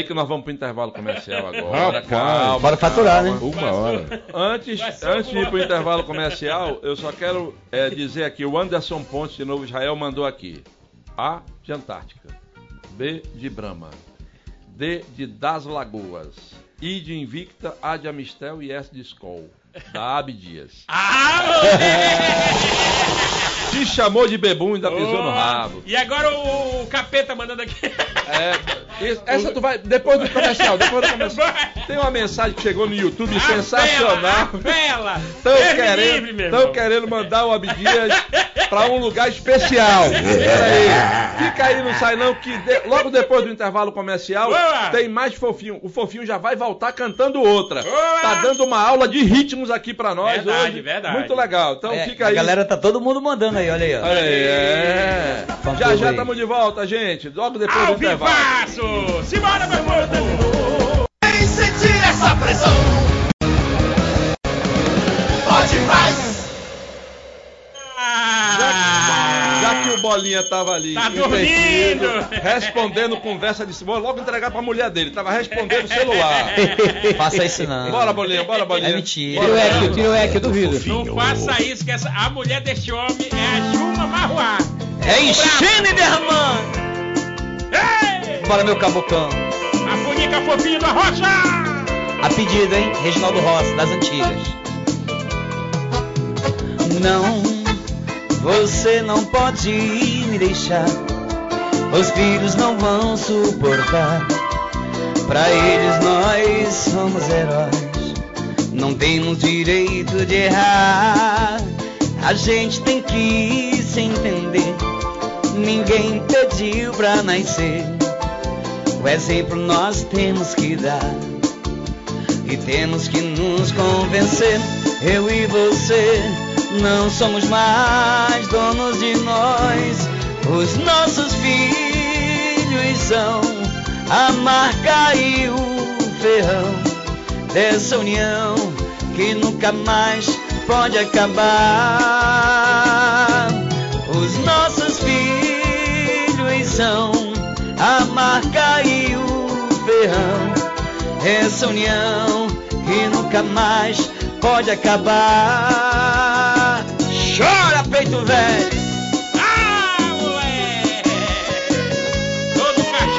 aí que nós vamos pro intervalo comercial agora. Rapaz. calma. Bora faturar, né? Uma hora. Antes, antes de ir pro intervalo comercial, eu só quero é, dizer aqui, o Anderson Pontes de Novo Israel mandou aqui. A de Antártica. B de Brahma. D de Das Lagoas. I de Invicta, A de Amistel e S de Skol. Da Ab Dias. Ah, moleque! Te chamou de bebum e ainda pisou no Boa. rabo. E agora o, o capeta mandando aqui. É, isso- essa tu vai. Depois do comercial, depois do comercial. Tem uma mensagem que chegou no YouTube sensacional. Bela! Estão querendo, tão querendo mandar o Abdias pra um lugar especial. Pera aí. Fica aí, não sai não, que de- logo depois do intervalo comercial Boa. tem mais fofinho. O fofinho já vai voltar cantando outra. Boa. Tá dando uma aula de ritmos aqui pra nós Verdade, hoje. verdade. Muito legal. Então É, fica a aí. galera tá todo mundo mandando aí, olha aí. Ó. Olha aí, é. Já já estamos de volta, gente. Logo depois Ao do intervalo. vivaço! Simbora, meu povo! Vem sentir essa pressão. Pode mais. Já que o Bolinha tava ali, Tá dormindo. respondendo conversa de vou logo entregar pra mulher dele, tava respondendo o celular. Faça isso não. Bora, Bolinha, bora, Bolinha. É mentira. Tira o eco, tira o eco, eu duvido. Não faça isso, que essa, a mulher deste homem é a Juma Marruá. É enchendo e derramando. Ei! Bora, meu cabocão. A bonica fofinha da rocha! A pedido, hein? Reginaldo Rossi, das antigas. Não, você não pode me deixar. Os filhos não vão suportar. Pra eles nós somos heróis. Não temos direito de errar. A gente tem que se entender. Ninguém pediu pra nascer. O exemplo nós temos que dar. E temos que nos convencer. Eu e você não somos mais donos de nós. Os nossos filhos são a marca e o ferrão dessa união que nunca mais pode acabar. Os nossos filhos são a marca essa união que nunca mais pode acabar. Chora, peito velho!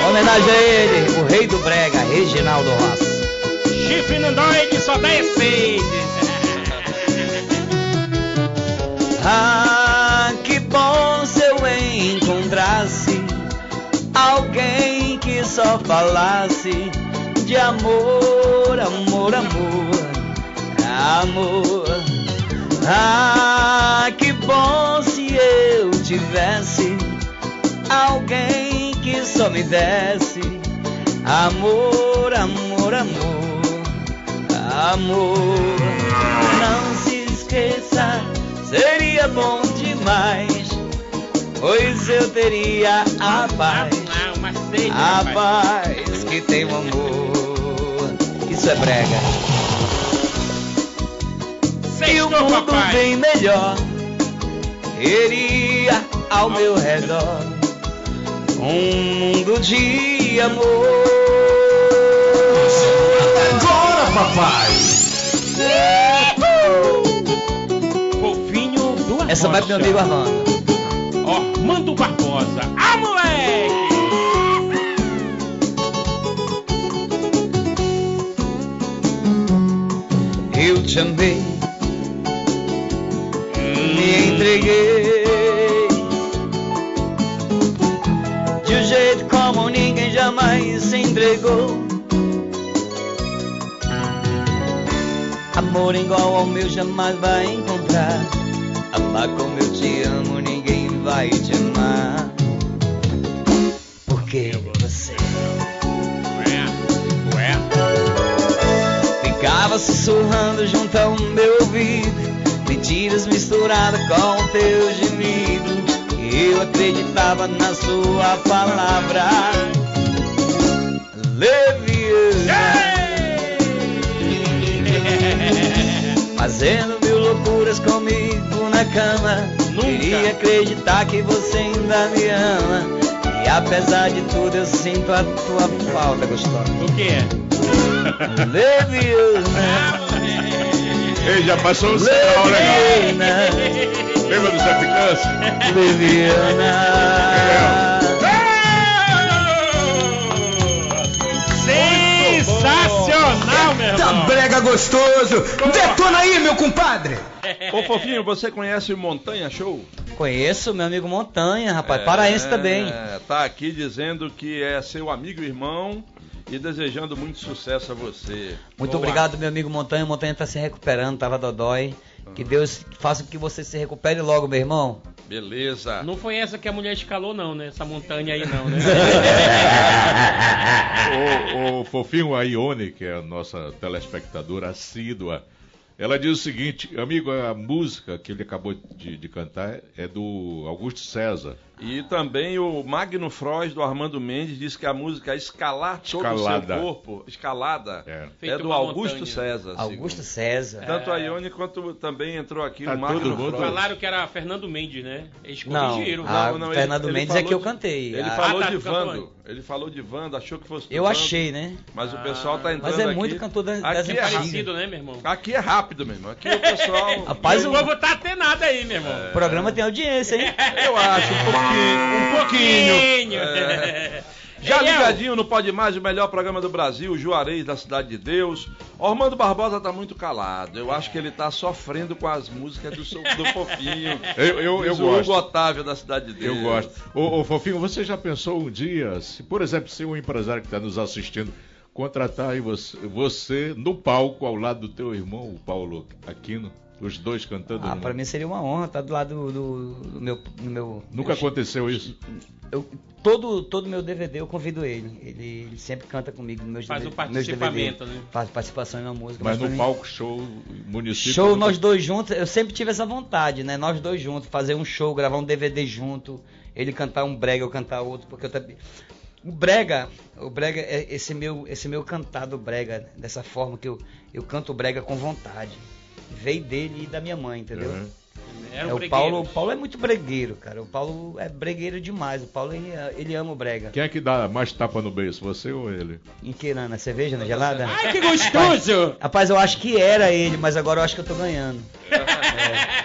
Homenagem a ele, o rei do brega, Reginaldo Rossi. Chifre não dói que só dá efeito. Ah, só falasse de amor, amor, amor, amor. Ah, que bom se eu tivesse alguém que só me desse amor, amor, amor, amor. Não se esqueça, seria bom demais, pois eu teria a paz, a paz que tem o amor. Isso é brega. E o mundo bem melhor iria ao meu redor um mundo de amor. Agora, papai! Fofinho do Essa vai pro meu amigo Armando. Ó, Mando Barbosa. Ah, moleque! Eu te amei, me entreguei de um jeito como ninguém jamais se entregou. Amor igual ao meu jamais vai encontrar. Amar como eu te amo, ninguém vai te amar. Porque ficava sussurrando junto ao meu ouvido. Mentiras misturadas com o teu gemido. Eu acreditava na sua palavra. Leviana. Fazendo mil loucuras comigo na cama. Queria acreditar que você ainda me ama. E apesar de tudo, eu sinto a tua falta gostosa. O que é? Leviana. Ei, já passou o sinal legal. Lembra do Zé? Leviana. Sensacional, meu Tá irmão! brega gostoso! Detona aí, meu compadre! Ô Fofinho, você conhece o Montanha Show? Conheço meu amigo Montanha, rapaz. Paraense também. É, tá aqui dizendo que é seu amigo e irmão e desejando muito sucesso a você. Muito Boa. obrigado, meu amigo Montanha. Montanha tá se recuperando, tava dodói. Que Deus faça com que você se recupere logo, meu irmão. Beleza. Não foi essa que a mulher escalou, não, né? Essa montanha aí, não, né? o, o fofinho a Ione, que é a nossa telespectadora assídua, ela diz o seguinte, amigo, a música que ele acabou de, de cantar é do Augusto César. E também o Magno Frois do Armando Mendes diz que a música Escalar Todo o Escalada. Seu Corpo, Escalada, É. é, do Augusto montanha. César. Augusto segundo. César. Tanto a Ione quanto também entrou aqui Tá o Magno Frois. Falaram que era Fernando Mendes, né? Eles Não, corrigiram. a Não, não, ele- Fernando ele Mendes é falou que eu cantei. Ele Ah, falou tá, de cantou Vando. Ele falou de Vando, achou que fosse Eu Vando, achei, né? Mas o pessoal tá entrando Mas é aqui. muito cantor da- das aqui é. Parecido, né, meu irmão? aqui é rápido mesmo. Aqui o pessoal. Rapaz, o o povo tá atenado aí, meu irmão. programa tem audiência, hein? Eu acho, um pouquinho. Um pouquinho. É. Já Ei, El. ligadinho no Pode Mais, o melhor programa do Brasil, Juarez da Cidade de Deus. Ormando Barbosa tá muito calado. Eu acho que ele tá sofrendo com as músicas do, seu- do Fofinho. Eu, eu, eu gosto. Hugo Otávio da Cidade de Deus. Eu gosto. Ô, ô, Fofinho, você já pensou um dia, se, por exemplo, se um empresário que está nos assistindo contratar aí você, você no palco ao lado do teu irmão, o Paulo Aquino, os dois cantando? Ah, pra mim seria uma honra estar do lado do, do- do meu, do meu. Nunca aconteceu isso? Eu, todo, todo meu DVD eu convido ele. Ele, ele sempre canta comigo nos meus Faz o DVD participamento, DVD. né? Faz participação em uma música. Mas pra no mim- palco, show, município. Show nunca- nós dois juntos, eu sempre tive essa vontade, né? Nós dois juntos, fazer um show, gravar um DVD junto, ele cantar um brega, eu cantar outro, porque eu também. O brega, o brega é esse meu, esse meu cantar do brega, dessa forma que eu, eu canto o brega com vontade. Veio dele e da minha mãe, entendeu? Uhum. É, um o Paulo, o. Paulo é muito bregueiro, cara. O Paulo é bregueiro demais. O Paulo ele, ele ama o brega. Quem é que dá mais tapa no beiço, você ou ele? Em que na cerveja, na gelada? Ai, que gostoso! Rapaz, eu acho que era ele, mas agora eu acho que eu tô ganhando.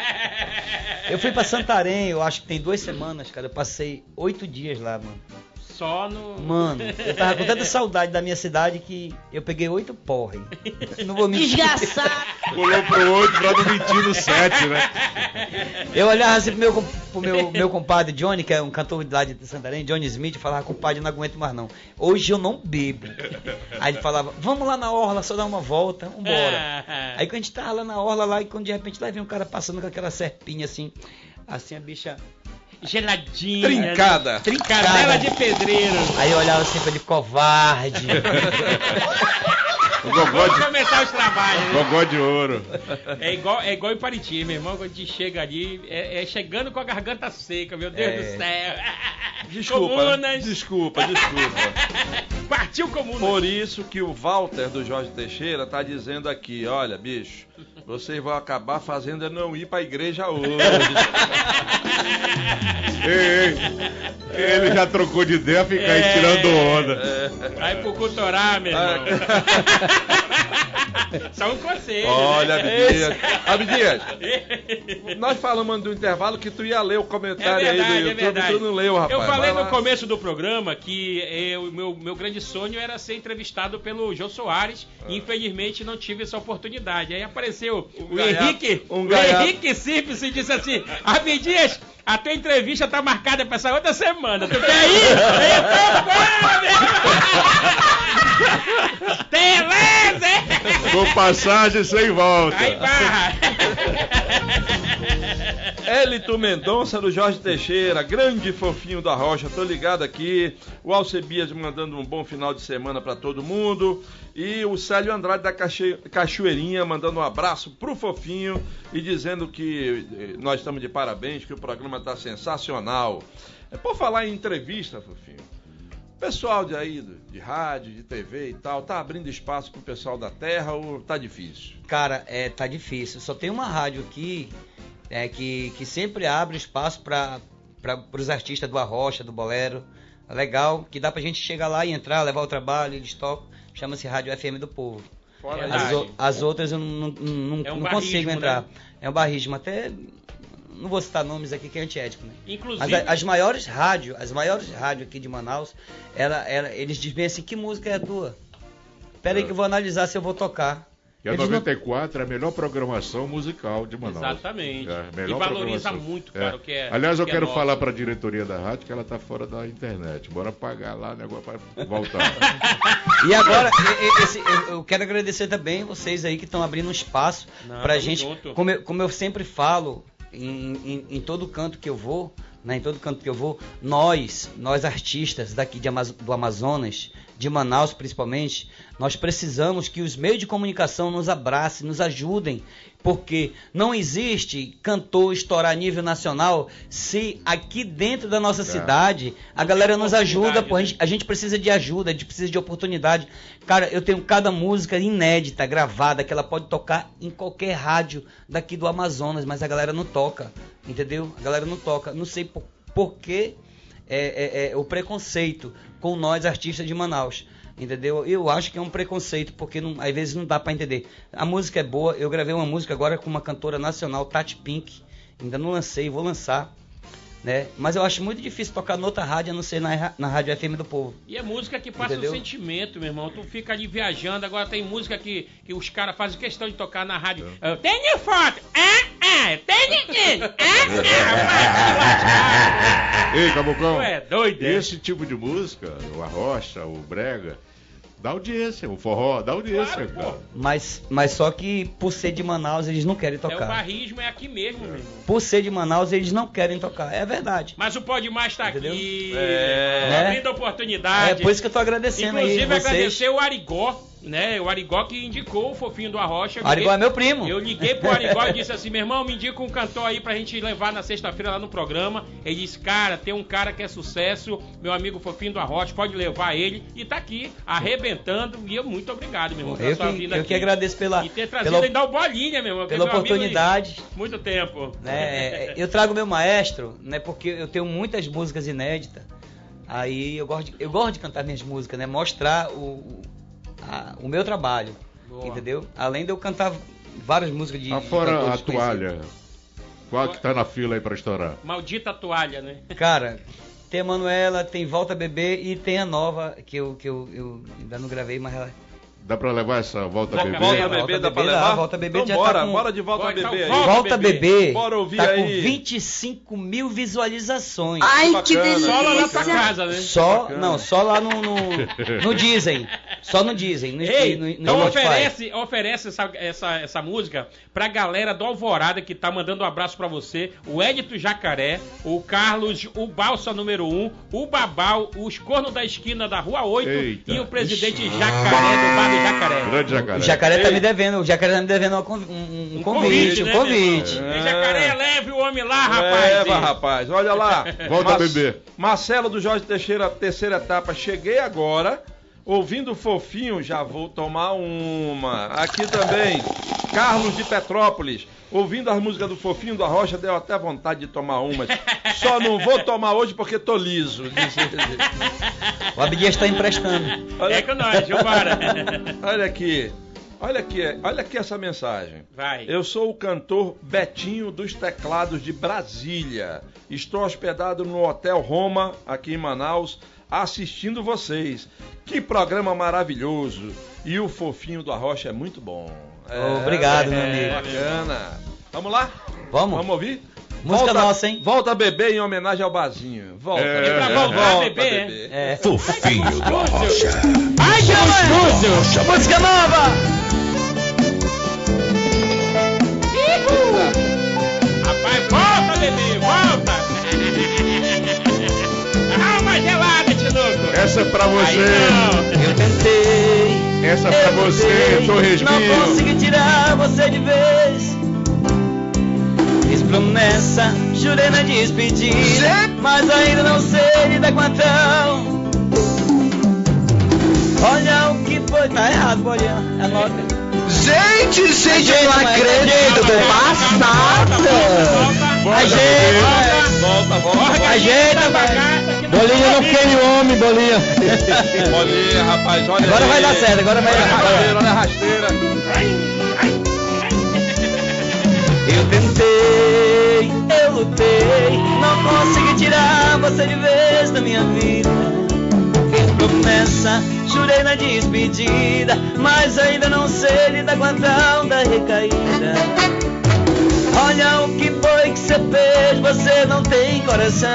É. Eu fui pra Santarém, eu acho que tem duas semanas, cara. Eu passei oito dias lá, mano. Só no. Mano, eu tava com tanta saudade da minha cidade que eu peguei oito porre. Não vou mentir. Desgraçado. Pulou pro outro pra não mentir no set, né? Eu olhava assim pro meu, pro meu, meu compadre Johnny, que é um cantor lá de Santarém, Johnny Smith, e falava, compadre, eu não aguento mais não. Hoje eu não bebo. Aí ele falava, vamos lá na orla, só dar uma volta, vambora. Aí quando a gente tava lá na orla lá, e quando de repente lá vem um cara passando com aquela serpinha assim, assim a bicha Geladinha. Trincada. trincada. Cadela de pedreiro. Aí eu olhava assim pra ele, covarde. O gogó Vamos de, começar os trabalhos. né? gogó de ouro. É igual, é igual em Pariti, meu irmão, quando a gente chega ali, é, é chegando com a garganta seca, meu Deus É. do céu. Desculpa, Comunas. desculpa, desculpa. Partiu comuna. Por isso que o Walter do Jorge Teixeira tá dizendo aqui, olha, bicho, vocês vão acabar fazendo é não ir pra igreja hoje. Ei, ei, ele já trocou de ideia, fica aí É. tirando onda. Vai pro culturar, meu irmão. Só um conselho. Olha, né? Abdias. Abdias, nós falamos do intervalo que tu ia ler o comentário É aí verdade, do é YouTube, verdade. tu não leu, rapaz. Eu falei no começo do programa que o meu, meu grande sonho era ser entrevistado pelo Jô Soares e infelizmente não tive essa oportunidade. Aí apareceu o gaiato- Henrique, um o. Henrique Simples e disse assim: Abdias, a tua entrevista tá marcada pra essa outra semana. Tu quer ir? Eu tô fome! Beleza! Com passagem sem volta. Aí barra! Elito Mendonça do Jorge Teixeira, grande fofinho da rocha, tô ligado aqui. O Alcebias mandando um bom final de semana pra todo mundo. E o Célio Andrade da Cachoeirinha mandando um abraço pro fofinho e dizendo que eh, nós estamos de parabéns, que o programa tá sensacional. É por falar em entrevista, fofinho. Pessoal de aí, de rádio, de TV e tal, tá abrindo espaço pro pessoal da terra ou tá difícil? Cara, é, tá difícil. Só tem uma rádio aqui é, que, que sempre abre espaço para os artistas do Arrocha, do Bolero. Legal, que dá pra gente chegar lá e entrar, levar o trabalho, eles tocam. Chama-se Rádio FM do Povo. Fora É As, o- as outras eu não, não, não, É um não barrismo, consigo entrar. né? É um barrismo. Até. Não vou citar nomes aqui que é antiético, né? Inclusive. Mas a- as maiores rádios, as maiores rádios aqui de Manaus, ela, ela, eles dizem assim, que música é a tua? Pera aí que eu vou analisar se eu vou tocar. E a Eles não- 94 é a melhor programação musical de Manaus. Exatamente. É, E melhor valoriza programação. muito, cara, o que é- Aliás, o eu que é quero nosso. falar para a diretoria da rádio que ela tá fora da internet. Bora pagar lá o negócio para voltar. E agora, e- e- esse- eu, quero agradecer também vocês aí que estão abrindo um espaço Não, pra tamo gente. Como eu, como eu sempre falo, em, em, em todo canto que eu vou, né, em todo canto que eu vou, nós, nós artistas daqui Amazo- do Amazonas, de Manaus principalmente, nós precisamos que os meios de comunicação nos abracem, nos ajudem, porque não existe cantor estourar a nível nacional se aqui dentro da nossa cidade a galera nos ajuda, pô, a gente, a gente precisa de ajuda, a gente precisa de oportunidade. Cara, eu tenho cada música inédita, gravada, que ela pode tocar em qualquer rádio daqui do Amazonas, mas a galera não toca, entendeu? A galera não toca. Não sei por, por que é, é, é, o preconceito com nós artistas de Manaus. Entendeu? Eu acho que é um preconceito, porque não- às vezes não dá pra entender. A música é boa, eu gravei uma música agora com uma cantora nacional, Tati Pink. Ainda não lancei, vou lançar. né? Mas eu acho muito difícil tocar noutra rádio, a não ser na, na rádio FM do povo. E é música que passa Entendeu? o sentimento, meu irmão. Tu fica ali viajando, agora tem música que, que os caras fazem questão de tocar na rádio. É. Eu tenho foto! Ah, aqui! Ah, Ei, Cabocão. É doido, é? Esse tipo de música, o arrocha, o brega, dá audiência, o forró, dá audiência, cara. Mas, mas só que por ser de Manaus, eles não querem É o tocar. barrismo, é aqui mesmo, meu irmão. Por ser de Manaus, eles não querem tocar. É verdade. Mas o Pode Mais tá aqui, É. abrindo oportunidade. É por isso que eu tô agradecendo Inclusive, aí vocês. agradecer o Arigó, né? O Arigó que indicou o fofinho do Arrocha. Arigó é meu primo. Eu liguei pro Arigó e disse assim: meu irmão, me indica um cantor aí pra gente levar na sexta-feira lá no programa. Ele disse: cara, tem um cara que é sucesso, meu amigo fofinho do Arrocha, pode levar ele. E tá aqui, arrebentando. E eu muito obrigado, meu irmão, pela Eu sua que, eu aqui. que agradeço pela, E ter trazido pela, o Bolinha, meu irmão. é pela meu de oportunidade. Muito tempo. né? Eu trago meu maestro, né? Porque eu tenho muitas músicas inéditas. Aí eu gosto de, eu gosto de cantar minhas músicas, né? Mostrar o, a- o meu trabalho, Boa. entendeu? Além de eu cantar várias músicas de, Afora cantores a toalha. Qual que tá na fila aí pra estourar? Maldita toalha, né? Cara, tem a Manuela, tem Volta Bebê e tem a nova que eu, que eu, eu ainda não gravei, mas ela... Dá pra levar essa volta Volta bebê? Volta Volta bebê, dá pra dá, levar? Volta Bebê então já bora, tá com- bora de volta Bora, bebê. volta. aí. Volta Bebê, Bora ouvir tá aí. com 25 mil visualizações. Ai, que bacana. delícia. Só lá na tua casa, né? Só, não, só lá no, no, no Dizem. Só no Dizem. No, Ei, no, no então Spotify. oferece, oferece essa, essa, essa música pra galera do Alvorada que tá mandando um abraço pra você. O Edito Jacaré, o Carlos, o Balsa número 1, o Babal, os cornos da esquina da Rua 8 Eita. e o presidente Jacaré do Bar Jacaré. Grande jacaré. O Jacaré tá me devendo, o Jacaré tá me devendo um, um Um convite, né, um convite. meu irmão? É. Jacaré, leve o homem lá, rapaz. Leva, rapaz. Olha lá. Volta a beber. Marcelo do Jorge Teixeira, terceira etapa. Cheguei agora. Ouvindo fofinho, já vou tomar uma. Aqui também, Carlos de Petrópolis. Ouvindo as músicas do fofinho da Rocha, deu até vontade de tomar umas. Só não vou tomar hoje porque tô liso. O Abdias tá emprestando. É com nós, vambora. Olha aqui. Olha aqui, olha aqui essa mensagem. Vai. Eu sou o cantor Betinho dos Teclados de Brasília. Estou hospedado no Hotel Roma, aqui em Manaus, assistindo vocês. Que programa maravilhoso. E o fofinho do Arrocha é muito bom. É, Obrigado, meu é, amigo. Bacana. Vamos lá? Vamos? Vamos ouvir? Música volta, nossa, hein? Volta a beber em homenagem ao Bazinho. Volta. É. bebê. Pra voltar a Volta, beber, bebê. É. Fofinho do Arrocha. Ai, Lúcio! Música nova! Essa é pra você. Eu tentei. Essa é pra eu você, tentei, Torresminho. Não consegui tirar você de vez. Fiz promessa, jurei na despedida. Mas ainda não sei lidar com a tão. Olha o que foi. Tá errado, Bolinha. Anota. Gente, gente, eu não acredito, tô ajeita, passada. Ajeita, Volta, volta. ajeita, vai. Bolinha não queime o homem, Bolinha. Bolinha, rapaz, olha Agora aí. vai dar certo, agora vai dar rasteira, olha a rasteira. Eu tentei, eu lutei, não consegui tirar você de vez da minha vida. Fiz promessa, jurei na despedida, mas ainda não sei lidar com a tal da recaída. Olha o que foi que você fez, você não tem coração.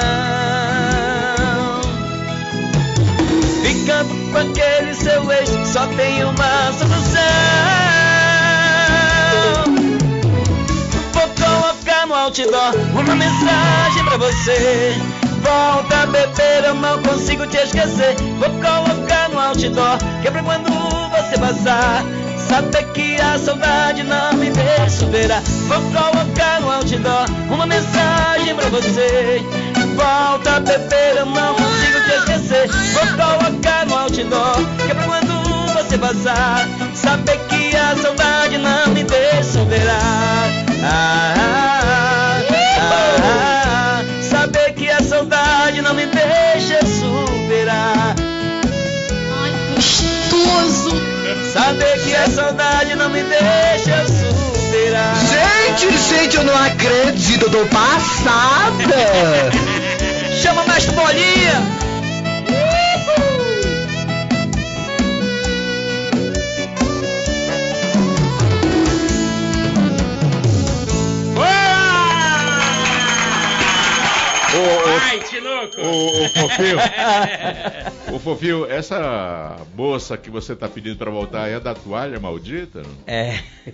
Ficando com aquele seu ex, só tem uma solução. Vou colocar no outdoor uma mensagem pra você. Volta beber, eu não consigo te esquecer. Vou colocar no outdoor, que é quando você passar. Saber que a saudade não me deixa superar. Vou colocar no outdoor uma mensagem pra você. Volta a beber, eu não consigo te esquecer. Vou colocar no outdoor, que é pra quando você passar. Saber que a saudade não me deixa superar. Ah, ah, ah, ah, saber que a saudade não me deixa superar. Ai, gostoso. Saber que a saudade não me deixa superar. Gente, gente, eu não acredito, eu tô passada. O, o fofinho, o fofinho, essa moça que você tá pedindo pra voltar é da toalha maldita? É.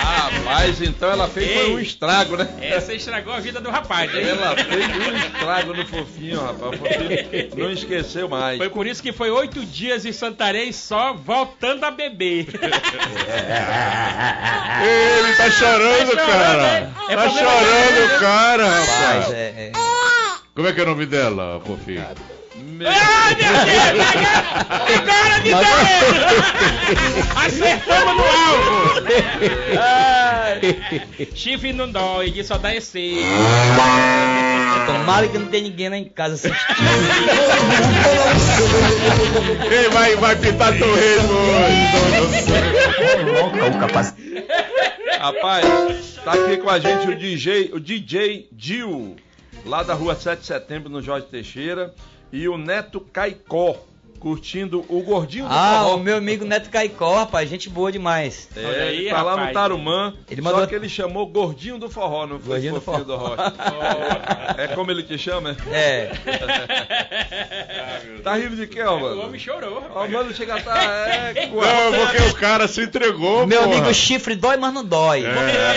Rapaz, então ela fez foi um Ei. estrago, né? Essa estragou a vida do rapaz, hein? Ela fez um estrago no fofinho, rapaz. O fofinho não esqueceu mais. Foi por isso que foi oito dias em Santarém só voltando a beber. Ele tá chorando, Tá chorando, cara. né? É tá chorando, né? cara, Rapaz, rapaz. é, é. Como é que é o nome dela, fofinho? Ai, meu Deus! Agora me deu! Acertamos no alvo! Chifre não dói, de só dá esse. Tomara que não tem ninguém lá em casa assistindo. Quem vai, vai pintar torresmo hoje? Rapaz, tá aqui com a gente o DJ, o DJ Dil, lá da rua 7 de setembro, no Jorge Teixeira, e o Neto Caicó, curtindo o gordinho do Ah, forró. o meu amigo Neto Caicó, rapaz, gente boa demais. É, Olha aí, ele tá lá no rapaz. Tarumã, Ele só mandou- que ele chamou Gordinho do Forró, não foi Gordinho do Fofinho do Rocha. é como ele te chama? É. Tá rindo de quê, ó, O mano? homem chorou, Ó, rapaz. mano, chega a tá... É, Não, porque o cara se entregou, Meu porra. amigo chifre dói, mas não dói. É.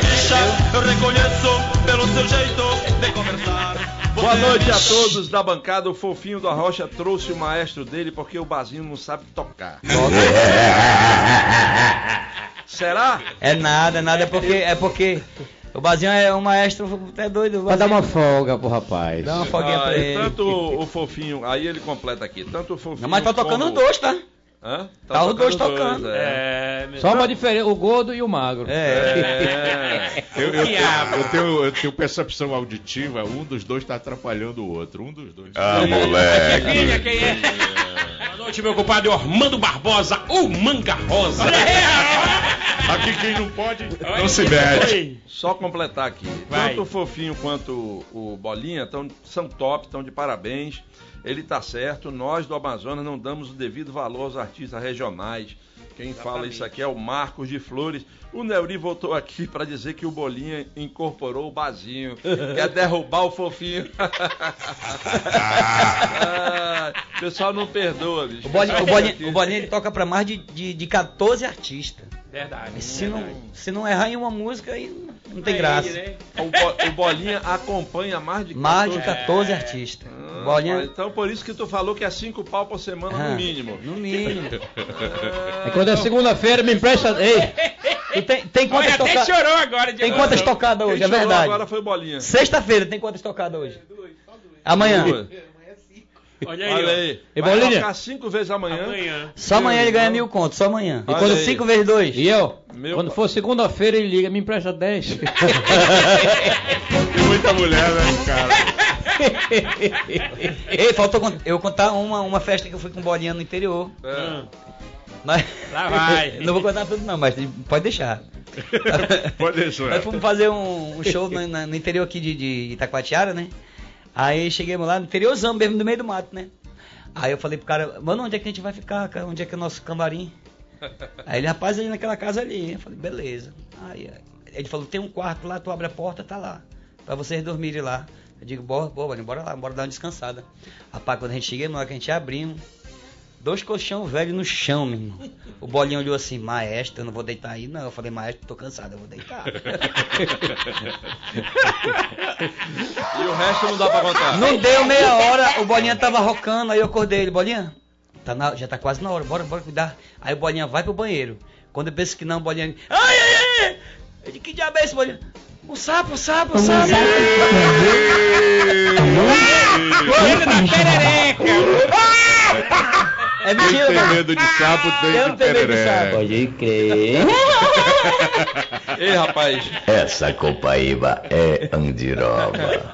Boa noite a todos da bancada. O fofinho da Rocha trouxe o maestro dele porque o Bazinho não sabe tocar. Será? É nada, é nada, é porque, é porque o Bazinho é um maestro, é doido. Pra dar uma folga pro rapaz. Dá uma folguinha Ah, pra ele. tanto o fofinho, aí ele completa aqui, tanto o fofinho. Não, mas tá tocando os como- dois, tá? Hã? Tá os dois tocando. é. É, Só uma diferença, o gordo e o magro. É. Eu, eu, Diabo. eu tenho, eu tenho percepção auditiva, um dos dois tá atrapalhando o outro. Um dos dois. Ah, moleque. Adivinha quem é? Boa noite, meu compadre Ormando Barbosa, o Manga Rosa. Aqui quem não pode, Olha não se mete. Só completar aqui. Vai. Tanto o Fofinho quanto o, o Bolinha tão, são top, estão de parabéns. Ele tá certo. Nós do Amazonas não damos o devido valor aos artistas regionais. Quem fala isso aqui é o Marcos de Flores. O Neuri voltou aqui para dizer que o Bolinha incorporou o Bazinho. Quer derrubar o Fofinho. Ah, o pessoal não perdoa, bicho. O Bolinha, o Bolinha, o Bolinha ele toca pra mais de, de, de 14 artistas. Verdade. Se não, verdade. se não errar em uma música, aí não tem É graça. ele, né? O, Bo- o Bolinha acompanha mais de 14 Mais de 14 artistas. Ah, Bolinha. Então por isso que tu falou que é cinco pau por semana Ah, no mínimo. No mínimo. É quando é segunda-feira, me empresta. Ei, tem, tem Olha, quantas até tocadas? chorou agora. Tem Diego. quantas tocadas Quem hoje? É chorou verdade. agora foi Bolinha. Sexta-feira tem quantas tocadas hoje? Amanhã. Duas. Olha aí, Olha aí. E Vai Bolinha? tocar cinco vezes amanhã. Amanhã. Só amanhã ele ganha mil contos, só amanhã. E Olha quando aí. 5 vezes 2? e eu? Meu quando pa- for segunda-feira, ele liga, me empresta 10. Tem muita mulher, né, cara? Ei, faltou eu contar uma, uma festa que eu fui com bolinha no interior. É. Mas... Lá vai. não vou contar tudo não, mas pode deixar. Pode deixar. Nós fomos fazer um, um show no, no interior aqui de, de Itacoatiara, né? Aí chegamos lá no interiorzão mesmo, no meio do mato, né? Aí eu falei pro cara, mano, onde é que a gente vai ficar, cara? Onde é que é o nosso camarim? Aí ele, rapaz, ali naquela casa ali. Eu falei, beleza. Aí ele falou, tem um quarto lá, tu abre a porta, tá lá. Pra vocês dormirem lá. Eu digo, bora, bora, bora lá, bora dar uma descansada. Rapaz, quando a gente chegou, na hora que a gente abrimos, dois colchão velho no chão, meu irmão. O bolinho olhou assim, maestro, eu não vou deitar aí, não. Eu falei, maestro, tô cansado, eu vou deitar. E o resto não dá pra contar. Não deu meia hora, o Bolinha tava rocando, aí eu acordei ele, Bolinha, tá na- já tá quase na hora, bora, bora cuidar. Aí o Bolinha vai pro banheiro. Quando eu penso que não, o Bolinha. Ai, ai, ai! Digo, que diabo é esse, Bolinha? Um sapo, um sapo, um sapo! Correndo da perereca. É Quem mentira, tem Bolinha. medo de sapo tem Eu de não tenho medo de tereré. sapo. Pode crer. Ei, rapaz. Essa copaíba é andiroba.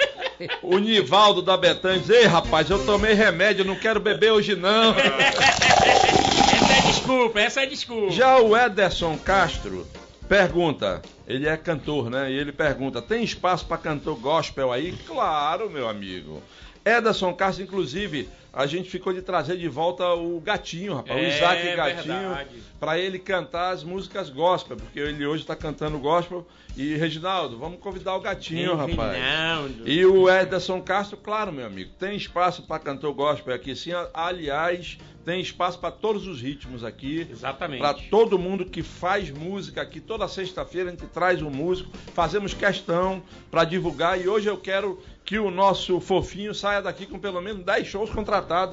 O Nivaldo da Betânia diz, ei, rapaz, eu tomei remédio, não quero beber hoje não. Essa é desculpa, essa é desculpa. Já o Ederson Castro pergunta, ele é cantor, né? E ele pergunta: tem espaço para cantor gospel aí? Claro, meu amigo. Ederson Castro, inclusive, a gente ficou de trazer de volta o Gatinho, rapaz, o É, Isaac Gatinho, para ele cantar as músicas gospel, porque ele hoje está cantando gospel. E Reginaldo, vamos convidar o Gatinho, rapaz. Reginaldo. E o Ederson Castro, claro, meu amigo, tem espaço para cantor gospel aqui, sim. Aliás, tem espaço para todos os ritmos aqui. Exatamente. Para todo mundo que faz música aqui. Toda sexta-feira a gente traz um músico, fazemos questão para divulgar. E hoje eu quero que o nosso fofinho saia daqui com pelo menos 10 shows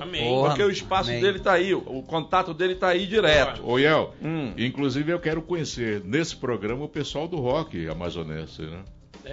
Amém. Porque o espaço amém. dele tá aí, o, contato dele tá aí direto. Ô, Iel, Hum. inclusive eu quero conhecer nesse programa o pessoal do rock amazonense, né?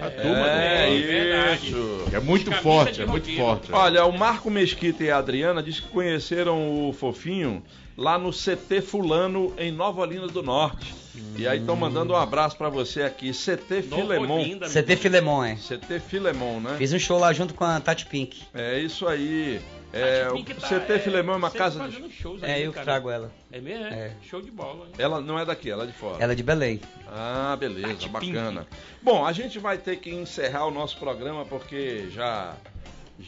A É, turma É, do rock. verdade. isso. É muito Camisa forte, é muito forte. Olha, o Marco Mesquita e a Adriana diz que conheceram o Fofinho lá no CT Fulano, em Nova Olinda do Norte. E aí estão mandando um abraço pra você aqui, CT Filemon. Olinda, CT Filemon, é. CT Filemon, né? Fiz um show lá junto com a Tati Pink. É isso aí. É, o tá- CT Filemon é uma casa de... shows É aí, eu que cara. trago ela. É mesmo? É. É. Show de bola. hein? Ela não é daqui, ela é de fora. Ela é de Belém. Ah, beleza, Tati bacana. Bom, a gente vai ter que encerrar o nosso programa porque já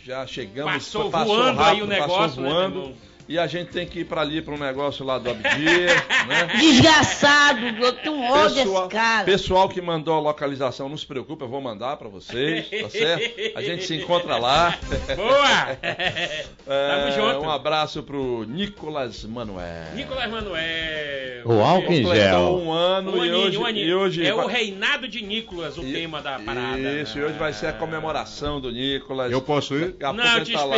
já chegamos, Passou voando aí o negócio, passou né, voando. irmão? E a gente tem que ir para ali para um negócio lá do Abdias, né? Desgraçado, eu tenho um ódio Pessoal, desse cara. pessoal que mandou a localização, não se preocupe, eu vou mandar para vocês, tá certo? A gente se encontra lá. Boa! É, Tamo junto. Um abraço pro Nicolas Manuel. Nicolas Manuel. O álcool em gel. um ano Um e, aninho, hoje, um aninho. e hoje é vai- o reinado de Nicolas, o E- tema da parada. né? Isso, e hoje vai ser a comemoração do Nicolas. Eu posso ir? Daqui a Não, te tá lá.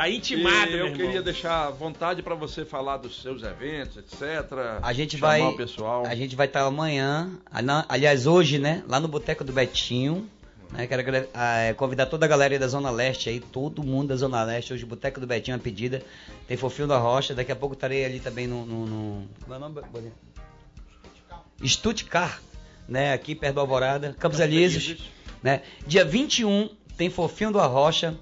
Tá intimado, E eu irmão. queria deixar vontade para você falar dos seus eventos, etc. A gente vai. o pessoal. A gente vai estar amanhã, ah, na- aliás, hoje, né? Lá no Boteco do Betinho. Né, quero é, convidar toda a galera aí da Zona Leste aí, todo mundo da Zona Leste. Hoje, Boteco do Betinho é uma pedida. Tem Fofinho da Rocha. Daqui a pouco estarei ali também no. no, no... Como é o nome, Bolinha? Stuttgart, né? Aqui perto do Alvorada. Campos Elíseos. Né? Dia 21 tem Fofinho do Arrocha.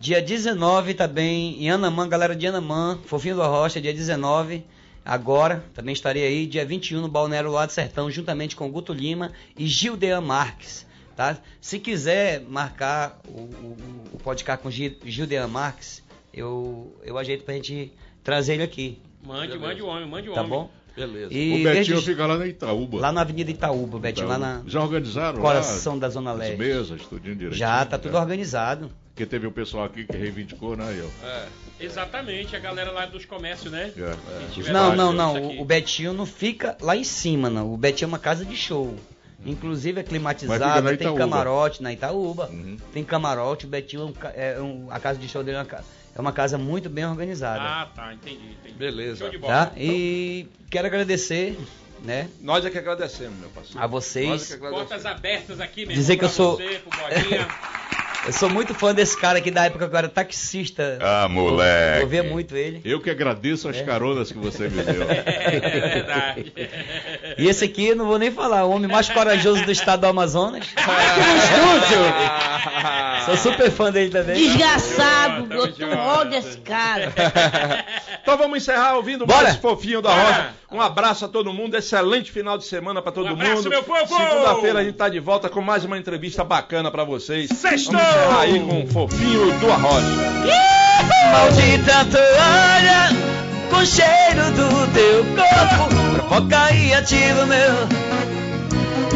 Dia 19 também em Anamã, galera de Anamã, Fofinho do Arrocha, dia 19. Agora, também estarei aí, dia 21 no Balneário Lado Sertão, juntamente com Guto Lima e Gildean Marques. Tá? Se quiser marcar o, o, o podcast com Gil- Gildean Marques, eu, eu ajeito pra gente trazer ele aqui. Mande, mande o homem, mande o Tá homem. bom? Beleza. E O Betinho desde- fica lá na Itaúba. lá na Avenida Itaúba, Betinho, lá na Já organizaram coração lá? da Zona As Leste. mesas, tudinho direitinho. Já, tá tudo é. organizado. Porque teve um pessoal aqui que reivindicou, né, eu? É. Exatamente, a galera lá dos comércios, né? É. Tiver Não, não, não. O, o Betinho não fica lá em cima, não. O Betinho é uma casa de show. Inclusive é climatizado, tem camarote na Itaúba. Uhum. Tem camarote, o Betinho é, um é um- a casa de show dele é uma, ca- é uma casa muito bem organizada. Ah, tá, entendi, entendi. Beleza. Show de bola. tá? E quero agradecer, né, Nós é que agradecemos, meu parceiro. a vocês. Nós é que agradecemos. Portas abertas aqui, meu Dizer que eu sou- Você. Eu sou muito fã desse cara aqui da época que eu era taxista. Ah, moleque. Eu ouvia muito ele. Eu que agradeço as caronas que você me deu. É verdade. E esse aqui eu não vou nem falar, o homem mais corajoso do estado do Amazonas. Ah, Sou super fã dele também. Desgraçado, Tamo eu um ódio desse cara. Então vamos encerrar ouvindo Bora. mais fofinho da. Rocha. Um abraço a todo mundo, excelente final de semana pra todo Um abraço, mundo. meu povo. Segunda-feira a gente tá de volta com mais uma entrevista bacana pra vocês. Sextou. Vamos encerrar aí com o fofinho do Arrocha. Maldita toalha com cheiro do teu corpo provoca e ativa o meu.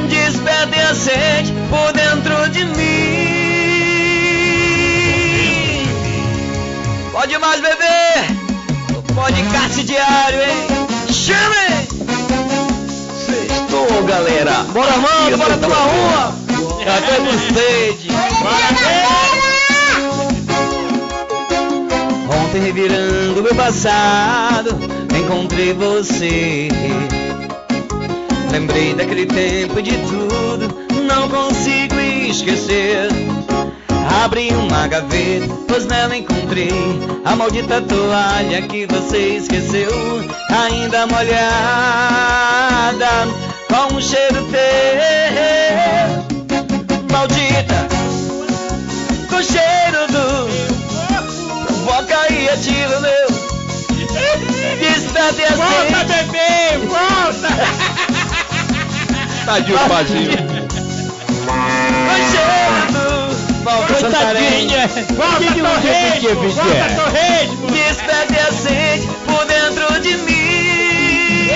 Desperta e acende por dentro de mim. Pode mais beber, o podcast diário, hein? Chame! Sextou, galera. Bora, mano, bora tomar uma. Já tô com sede. Ontem revirando meu passado, encontrei você. Lembrei daquele tempo e de tudo, não consigo esquecer. Abri uma gaveta, pois nela encontrei a maldita toalha que você esqueceu, ainda molhada, com um cheiro teu. Maldita, com cheiro do Provoca e atira meu Desperta e Volta, bebê, volta! Tadinho do Bazinho. Volta, Coitadinha. Volta, Torresmo. Volta, Torresmo. Sede por dentro de mim.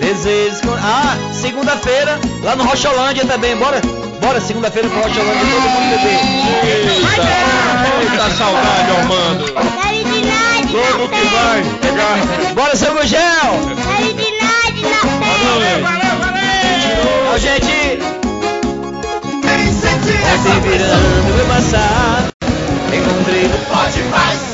Desejos com... Ah, segunda-feira, lá no Rocholândia também. Bora, bora, segunda-feira pro Rocholândia, todo mundo beber. Eita, eita saudade, Armando. Como que vai pegar? Bora, seu Gugel! Valeu, valeu, valeu. Ó, gente! Ontem virando meu passado, encontrei no Pode vai.